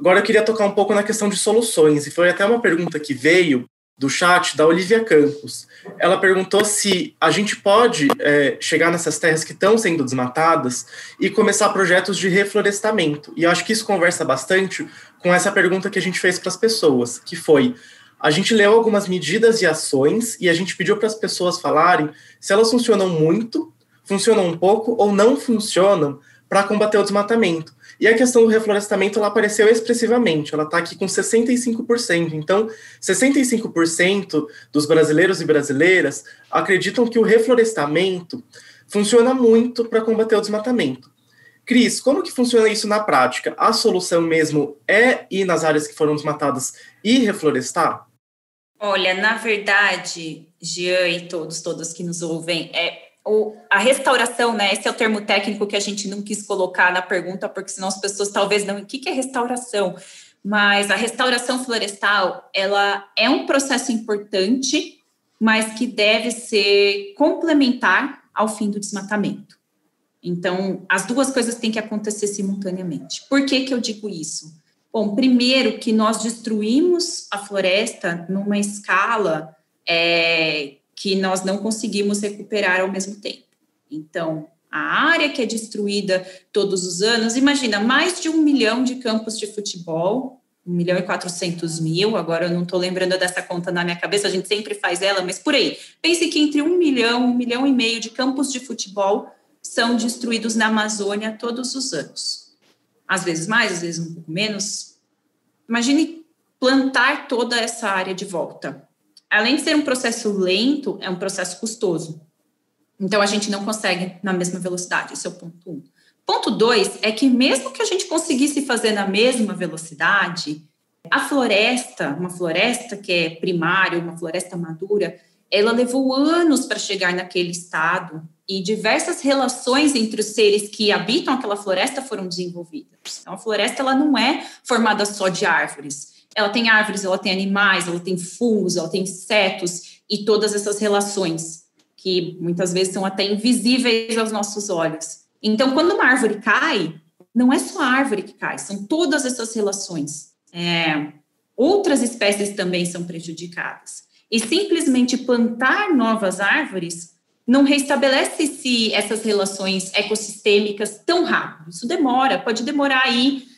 Agora eu queria tocar um pouco na questão de soluções, e foi até uma pergunta que veio do chat da Olivia Campos. Ela perguntou se a gente pode é, chegar nessas terras que estão sendo desmatadas e começar projetos de reflorestamento. E eu acho que isso conversa bastante com essa pergunta que a gente fez para as pessoas, que foi: a gente leu algumas medidas e ações e a gente pediu para as pessoas falarem se elas funcionam muito, funcionam um pouco ou não funcionam para combater o desmatamento. E a questão do reflorestamento ela apareceu expressivamente, ela está aqui com 65%. Então, 65% dos brasileiros e brasileiras acreditam que o reflorestamento funciona muito para combater o desmatamento. Cris, como que funciona isso na prática? A solução mesmo é ir nas áreas que foram desmatadas e reflorestar? Olha, na verdade, Jean e todos, todas que nos ouvem, é o, a restauração, né? Esse é o termo técnico que a gente não quis colocar na pergunta, porque senão as pessoas talvez não. O que, que é restauração? Mas a restauração florestal, ela é um processo importante, mas que deve ser complementar ao fim do desmatamento. Então, as duas coisas têm que acontecer simultaneamente. Por que, que eu digo isso? Bom, primeiro que nós destruímos a floresta numa escala é, que nós não conseguimos recuperar ao mesmo tempo. Então, a área que é destruída todos os anos, imagina, mais de um milhão de campos de futebol, um milhão e quatrocentos mil, agora eu não estou lembrando dessa conta na minha cabeça, a gente sempre faz ela, mas por aí. Pense que entre um milhão, um milhão e meio de campos de futebol são destruídos na Amazônia todos os anos. Às vezes mais, às vezes um pouco menos. Imagine plantar toda essa área de volta além de ser um processo lento, é um processo custoso. Então, a gente não consegue na mesma velocidade. Esse é o ponto um. Ponto dois é que, mesmo que a gente conseguisse fazer na mesma velocidade, a floresta, uma floresta que é primária, uma floresta madura, ela levou anos para chegar naquele estado e diversas relações entre os seres que habitam aquela floresta foram desenvolvidas. Então, a floresta ela não é formada só de árvores ela tem árvores, ela tem animais, ela tem fungos, ela tem insetos e todas essas relações que muitas vezes são até invisíveis aos nossos olhos. Então, quando uma árvore cai, não é só a árvore que cai, são todas essas relações. É, outras espécies também são prejudicadas. E simplesmente plantar novas árvores não restabelece se essas relações ecossistêmicas tão rápido. Isso demora, pode demorar aí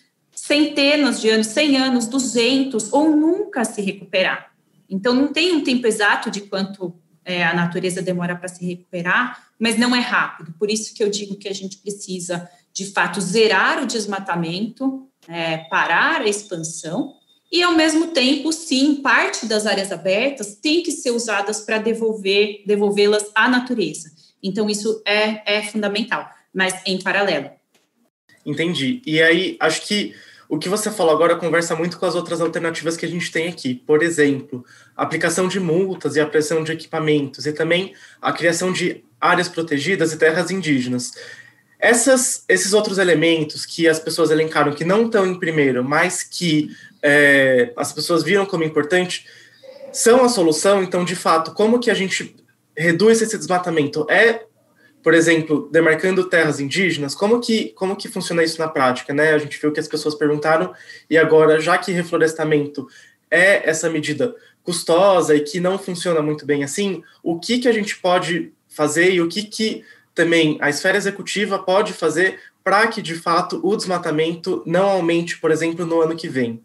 centenas de anos, 100 anos, 200, ou nunca se recuperar. Então, não tem um tempo exato de quanto é, a natureza demora para se recuperar, mas não é rápido. Por isso que eu digo que a gente precisa, de fato, zerar o desmatamento, é, parar a expansão, e, ao mesmo tempo, sim, parte das áreas abertas tem que ser usadas para devolver, devolvê-las à natureza. Então, isso é, é fundamental, mas em paralelo. Entendi. E aí, acho que o que você falou agora conversa muito com as outras alternativas que a gente tem aqui. Por exemplo, aplicação de multas e a pressão de equipamentos, e também a criação de áreas protegidas e terras indígenas. Essas, esses outros elementos que as pessoas elencaram que não estão em primeiro, mas que é, as pessoas viram como importante, são a solução. Então, de fato, como que a gente reduz esse desmatamento? É por exemplo, demarcando terras indígenas, como que, como que funciona isso na prática? Né? A gente viu que as pessoas perguntaram, e agora, já que reflorestamento é essa medida custosa e que não funciona muito bem assim, o que, que a gente pode fazer e o que, que também a esfera executiva pode fazer para que, de fato, o desmatamento não aumente, por exemplo, no ano que vem?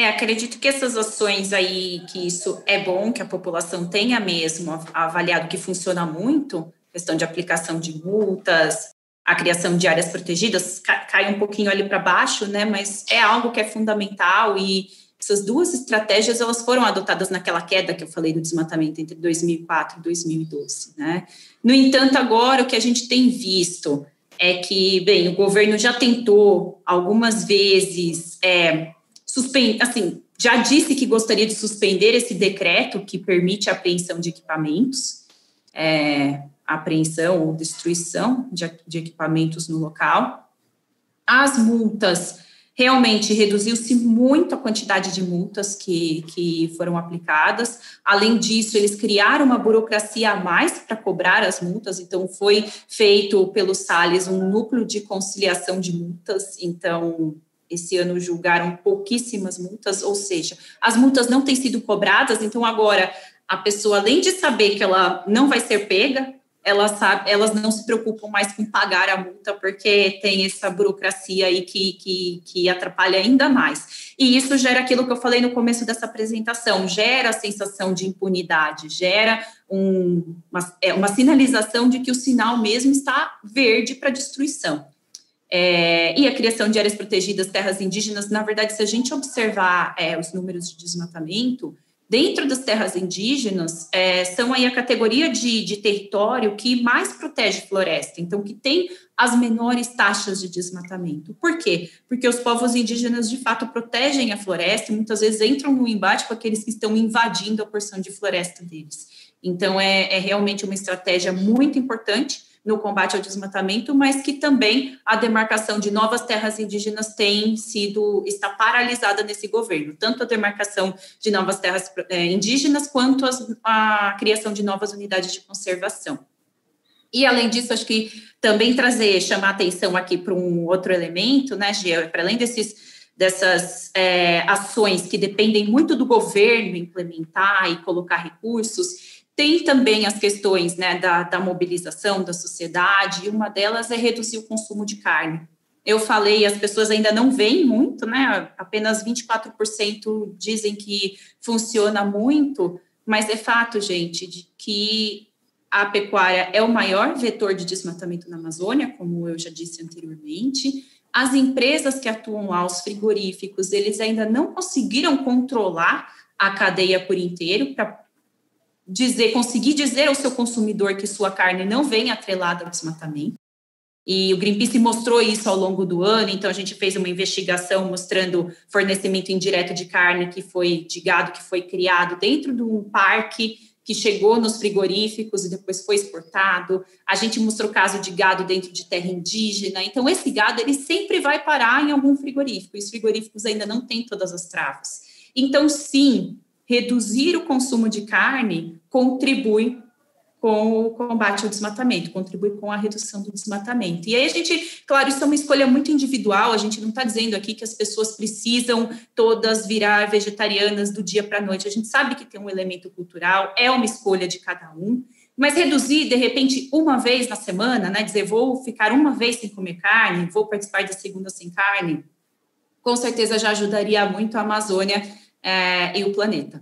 É, acredito que essas ações aí, que isso é bom, que a população tenha mesmo avaliado que funciona muito, questão de aplicação de multas, a criação de áreas protegidas, cai um pouquinho ali para baixo, né? Mas é algo que é fundamental e essas duas estratégias elas foram adotadas naquela queda que eu falei do desmatamento entre 2004 e 2012, né? No entanto, agora o que a gente tem visto é que, bem, o governo já tentou algumas vezes é, assim, já disse que gostaria de suspender esse decreto que permite a apreensão de equipamentos, é, apreensão ou destruição de, de equipamentos no local. As multas, realmente reduziu-se muito a quantidade de multas que, que foram aplicadas. Além disso, eles criaram uma burocracia a mais para cobrar as multas, então foi feito pelo Salles um núcleo de conciliação de multas, então esse ano julgaram pouquíssimas multas, ou seja, as multas não têm sido cobradas, então agora a pessoa, além de saber que ela não vai ser pega, ela sabe, elas não se preocupam mais com pagar a multa, porque tem essa burocracia aí que, que, que atrapalha ainda mais. E isso gera aquilo que eu falei no começo dessa apresentação, gera a sensação de impunidade, gera um, uma, é, uma sinalização de que o sinal mesmo está verde para destruição. É, e a criação de áreas protegidas, terras indígenas, na verdade, se a gente observar é, os números de desmatamento, dentro das terras indígenas, é, são aí a categoria de, de território que mais protege floresta, então que tem as menores taxas de desmatamento. Por quê? Porque os povos indígenas, de fato, protegem a floresta e muitas vezes entram no embate com aqueles que estão invadindo a porção de floresta deles. Então, é, é realmente uma estratégia muito importante no combate ao desmatamento, mas que também a demarcação de novas terras indígenas tem sido, está paralisada nesse governo, tanto a demarcação de novas terras é, indígenas, quanto as, a criação de novas unidades de conservação. E, além disso, acho que também trazer, chamar atenção aqui para um outro elemento, né, Gia, para além desses dessas é, ações que dependem muito do governo implementar e colocar recursos, tem também as questões né, da, da mobilização da sociedade, e uma delas é reduzir o consumo de carne. Eu falei, as pessoas ainda não veem muito, né? Apenas 24% dizem que funciona muito, mas é fato, gente, de que a pecuária é o maior vetor de desmatamento na Amazônia, como eu já disse anteriormente. As empresas que atuam lá, os frigoríficos, eles ainda não conseguiram controlar a cadeia por inteiro para dizer, conseguir dizer ao seu consumidor que sua carne não vem atrelada ao desmatamento. E o Greenpeace mostrou isso ao longo do ano, então a gente fez uma investigação mostrando fornecimento indireto de carne que foi de gado que foi criado dentro de um parque que chegou nos frigoríficos e depois foi exportado. A gente mostrou caso de gado dentro de terra indígena. Então esse gado ele sempre vai parar em algum frigorífico. E os frigoríficos ainda não têm todas as travas. Então sim, reduzir o consumo de carne contribui com o combate ao desmatamento, contribui com a redução do desmatamento. E aí a gente, claro, isso é uma escolha muito individual, a gente não está dizendo aqui que as pessoas precisam todas virar vegetarianas do dia para a noite, a gente sabe que tem um elemento cultural, é uma escolha de cada um, mas reduzir, de repente, uma vez na semana, né, dizer, vou ficar uma vez sem comer carne, vou participar da segunda sem carne, com certeza já ajudaria muito a Amazônia é, e o planeta.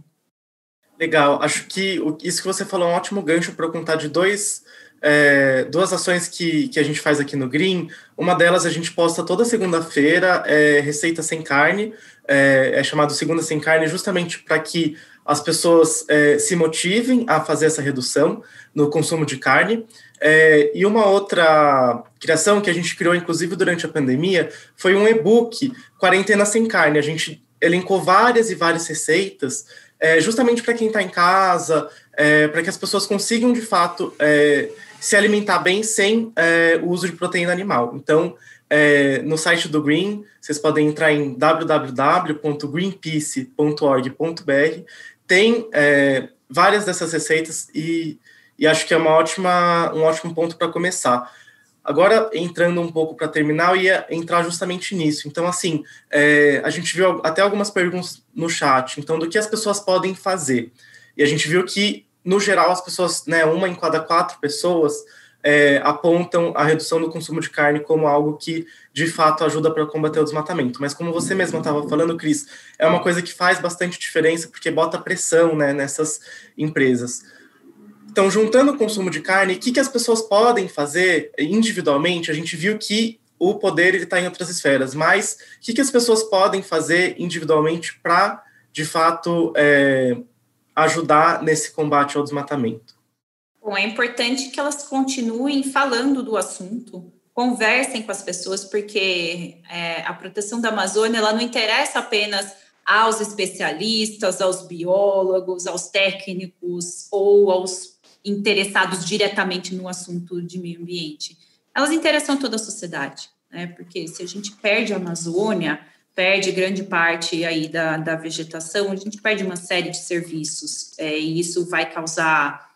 Legal, acho que isso que você falou é um ótimo gancho para eu contar de dois, é, duas ações que, que a gente faz aqui no Green. Uma delas a gente posta toda segunda-feira, é, receita sem carne, é, é, chamado Segunda Sem Carne, justamente para que as pessoas é, se motivem a fazer essa redução no consumo de carne. É, e uma outra criação que a gente criou, inclusive durante a pandemia, foi um e-book Quarentena Sem Carne. A gente elencou várias e várias receitas, é, justamente para quem está em casa, é, para que as pessoas consigam, de fato, é, se alimentar bem sem o uso de proteína animal. Então, no site do Green, vocês podem entrar em www.greenpeace.org.br, tem várias dessas receitas e, e acho que é uma ótima, um ótimo ponto para começar. Agora, entrando um pouco para terminar, eu ia entrar justamente nisso. Então, assim, é, a gente viu até algumas perguntas no chat, então, do que as pessoas podem fazer. E a gente viu que, no geral, as pessoas, né, uma em cada quatro pessoas, é, apontam a redução do consumo de carne como algo que, de fato, ajuda para combater o desmatamento. Mas, como você mesma estava falando, Cris, é uma coisa que faz bastante diferença, porque bota pressão né, nessas empresas. Então, juntando o consumo de carne, o que, que as pessoas podem fazer individualmente? A gente viu que o poder está em outras esferas, mas o que, que as pessoas podem fazer individualmente para, de fato, é, ajudar nesse combate ao desmatamento? Bom, é importante que elas continuem falando do assunto, conversem com as pessoas, porque é, a proteção da Amazônia ela não interessa apenas aos especialistas, aos biólogos, aos técnicos ou aos interessados diretamente no assunto de meio ambiente. Elas interessam toda a sociedade, né? Porque se a gente perde a Amazônia, perde grande parte aí da, da vegetação, a gente perde uma série de serviços, é, e isso vai causar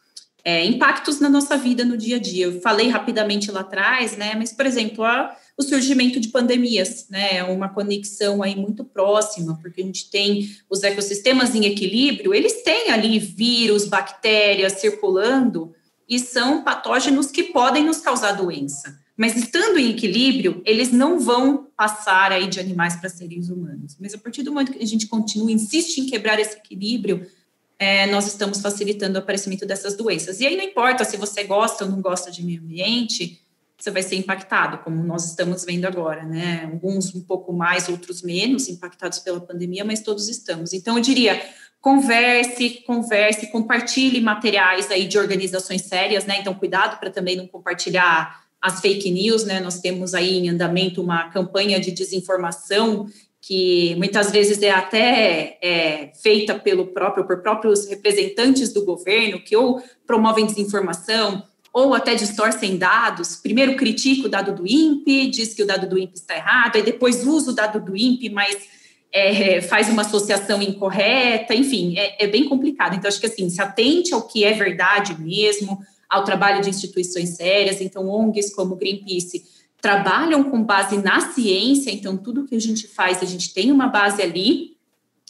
é, impactos na nossa vida no dia a dia. Eu falei rapidamente lá atrás, né? Mas, por exemplo, a o surgimento de pandemias, né? É uma conexão aí muito próxima, porque a gente tem os ecossistemas em equilíbrio, eles têm ali vírus, bactérias circulando e são patógenos que podem nos causar doença. Mas estando em equilíbrio, eles não vão passar aí de animais para seres humanos. Mas a partir do momento que a gente continua, insiste em quebrar esse equilíbrio, é, nós estamos facilitando o aparecimento dessas doenças. E aí não importa se você gosta ou não gosta de meio ambiente, você vai ser impactado, como nós estamos vendo agora, né? Alguns um pouco mais, outros menos impactados pela pandemia, mas todos estamos. Então, eu diria, converse, converse, compartilhe materiais aí de organizações sérias, né? Então, cuidado para também não compartilhar as fake news, né? Nós temos aí em andamento uma campanha de desinformação que muitas vezes é até é, feita pelo próprio por próprios representantes do governo que ou promovem desinformação ou até distorcem dados. Primeiro critica o dado do INPE, diz que o dado do INPE está errado, aí depois usa o dado do INPE, mas é, faz uma associação incorreta, enfim, é, é, bem complicado. Então, acho que assim, se atente ao que é verdade mesmo, ao trabalho de instituições sérias, então ONGs como Greenpeace trabalham com base na ciência, então tudo que a gente faz, a gente tem uma base ali,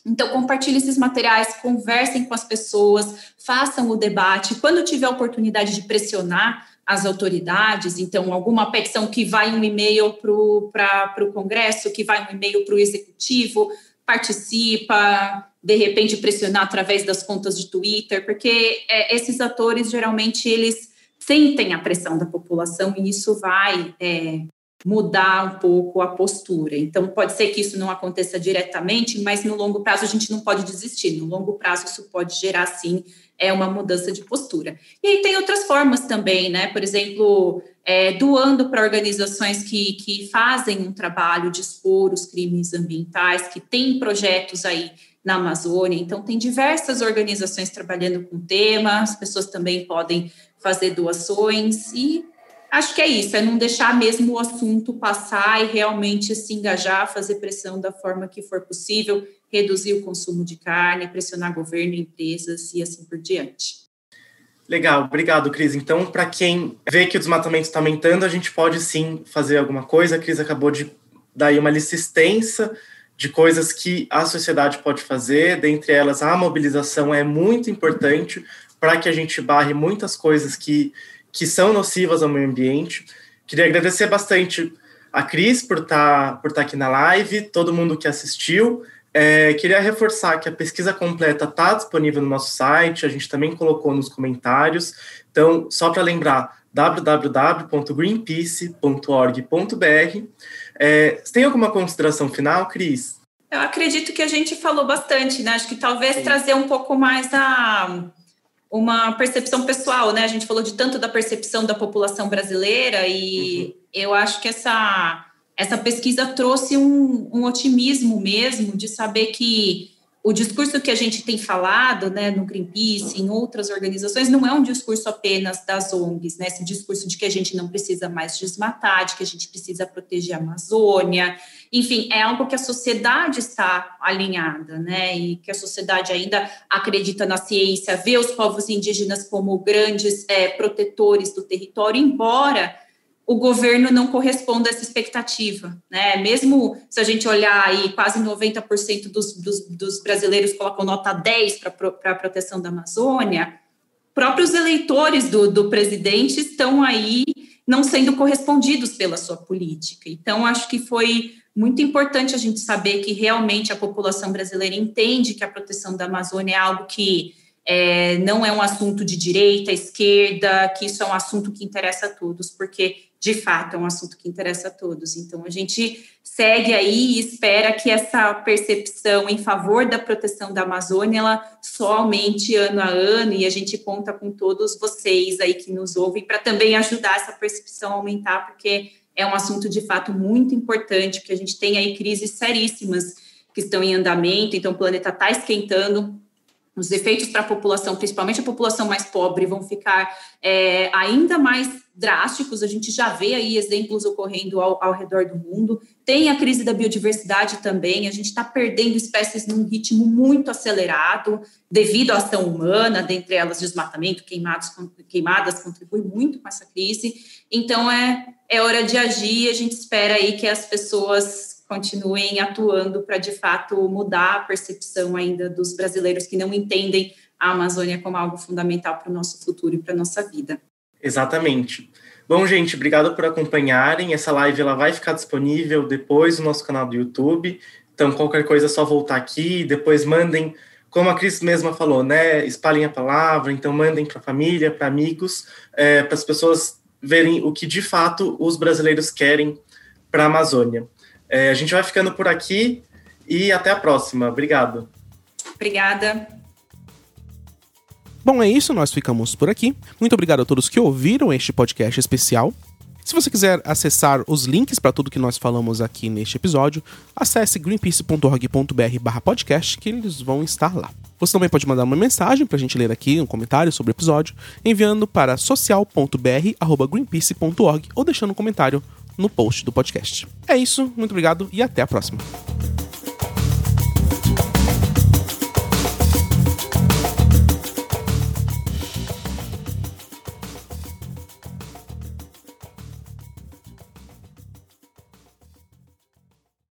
então, compartilhe esses materiais, conversem com as pessoas, façam o debate. Quando tiver oportunidade de pressionar as autoridades, então, alguma petição que vai um e-mail para o Congresso, que vai um e-mail para o Executivo, participa, de repente pressionar através das contas de Twitter, porque é, esses atores geralmente eles sentem a pressão da população e isso vai é, mudar um pouco a postura. Então, pode ser que isso não aconteça diretamente, mas no longo prazo a gente não pode desistir. No longo prazo, isso pode gerar, sim, é uma mudança de postura. E aí tem outras formas também, né? Por exemplo, é, doando para organizações que, que fazem um trabalho de expor os crimes ambientais, que têm projetos aí na Amazônia. Então, tem diversas organizações trabalhando com o tema, as pessoas também podem fazer doações e acho que é isso, é não deixar mesmo o assunto passar e realmente se engajar, fazer pressão da forma que for possível, reduzir o consumo de carne, pressionar governo, empresas e assim por diante. Legal, obrigado, Cris. Então, para quem vê que o desmatamento está aumentando, a gente pode sim fazer alguma coisa. A Cris acabou de dar aí uma lista extensa de coisas que a sociedade pode fazer, dentre elas a mobilização é muito importante para que a gente barre muitas coisas que que são nocivas ao meio ambiente. Queria agradecer bastante a Cris por estar tá, por tá aqui na live, todo mundo que assistiu. É, queria reforçar que a pesquisa completa está disponível no nosso site, a gente também colocou nos comentários. Então, só para lembrar, www.greenpeace.org.br. É, tem alguma consideração final, Cris? Eu acredito que a gente falou bastante, né? Acho que talvez Sim. trazer um pouco mais a uma percepção pessoal, né? A gente falou de tanto da percepção da população brasileira e uhum. eu acho que essa, essa pesquisa trouxe um, um otimismo mesmo de saber que o discurso que a gente tem falado, né, no Greenpeace, em outras organizações, não é um discurso apenas das ONGs, né, esse discurso de que a gente não precisa mais desmatar, de que a gente precisa proteger a Amazônia, enfim, é algo que a sociedade está alinhada, né, e que a sociedade ainda acredita na ciência, vê os povos indígenas como grandes é, protetores do território, embora o governo não corresponde a essa expectativa, né? Mesmo se a gente olhar aí, quase 90% dos, dos, dos brasileiros colocam nota 10 para a proteção da Amazônia, próprios eleitores do, do presidente estão aí não sendo correspondidos pela sua política. Então, acho que foi muito importante a gente saber que realmente a população brasileira entende que a proteção da Amazônia é algo que é, não é um assunto de direita, esquerda, que isso é um assunto que interessa a todos, porque de fato é um assunto que interessa a todos. Então a gente segue aí e espera que essa percepção em favor da proteção da Amazônia ela só aumente ano a ano e a gente conta com todos vocês aí que nos ouvem para também ajudar essa percepção a aumentar, porque é um assunto de fato muito importante, que a gente tem aí crises seríssimas que estão em andamento, então o planeta está esquentando, os efeitos para a população, principalmente a população mais pobre, vão ficar é, ainda mais drásticos. A gente já vê aí exemplos ocorrendo ao, ao redor do mundo. Tem a crise da biodiversidade também. A gente está perdendo espécies num ritmo muito acelerado devido à ação humana, dentre elas desmatamento, queimados, queimadas contribui muito com essa crise. Então é, é hora de agir. A gente espera aí que as pessoas continuem atuando para, de fato, mudar a percepção ainda dos brasileiros que não entendem a Amazônia como algo fundamental para o nosso futuro e para a nossa vida. Exatamente. Bom, gente, obrigado por acompanharem. Essa live ela vai ficar disponível depois no nosso canal do YouTube. Então, qualquer coisa é só voltar aqui, depois mandem, como a Cris mesma falou, né? Espalhem a palavra, então mandem para a família, para amigos, é, para as pessoas verem o que de fato os brasileiros querem para a Amazônia. É, a gente vai ficando por aqui e até a próxima. Obrigado. Obrigada. Bom, é isso, nós ficamos por aqui. Muito obrigado a todos que ouviram este podcast especial. Se você quiser acessar os links para tudo que nós falamos aqui neste episódio, acesse greenpeace.org.br/podcast que eles vão estar lá. Você também pode mandar uma mensagem para a gente ler aqui, um comentário sobre o episódio, enviando para social.br@greenpeace.org ou deixando um comentário no post do podcast. É isso, muito obrigado e até a próxima.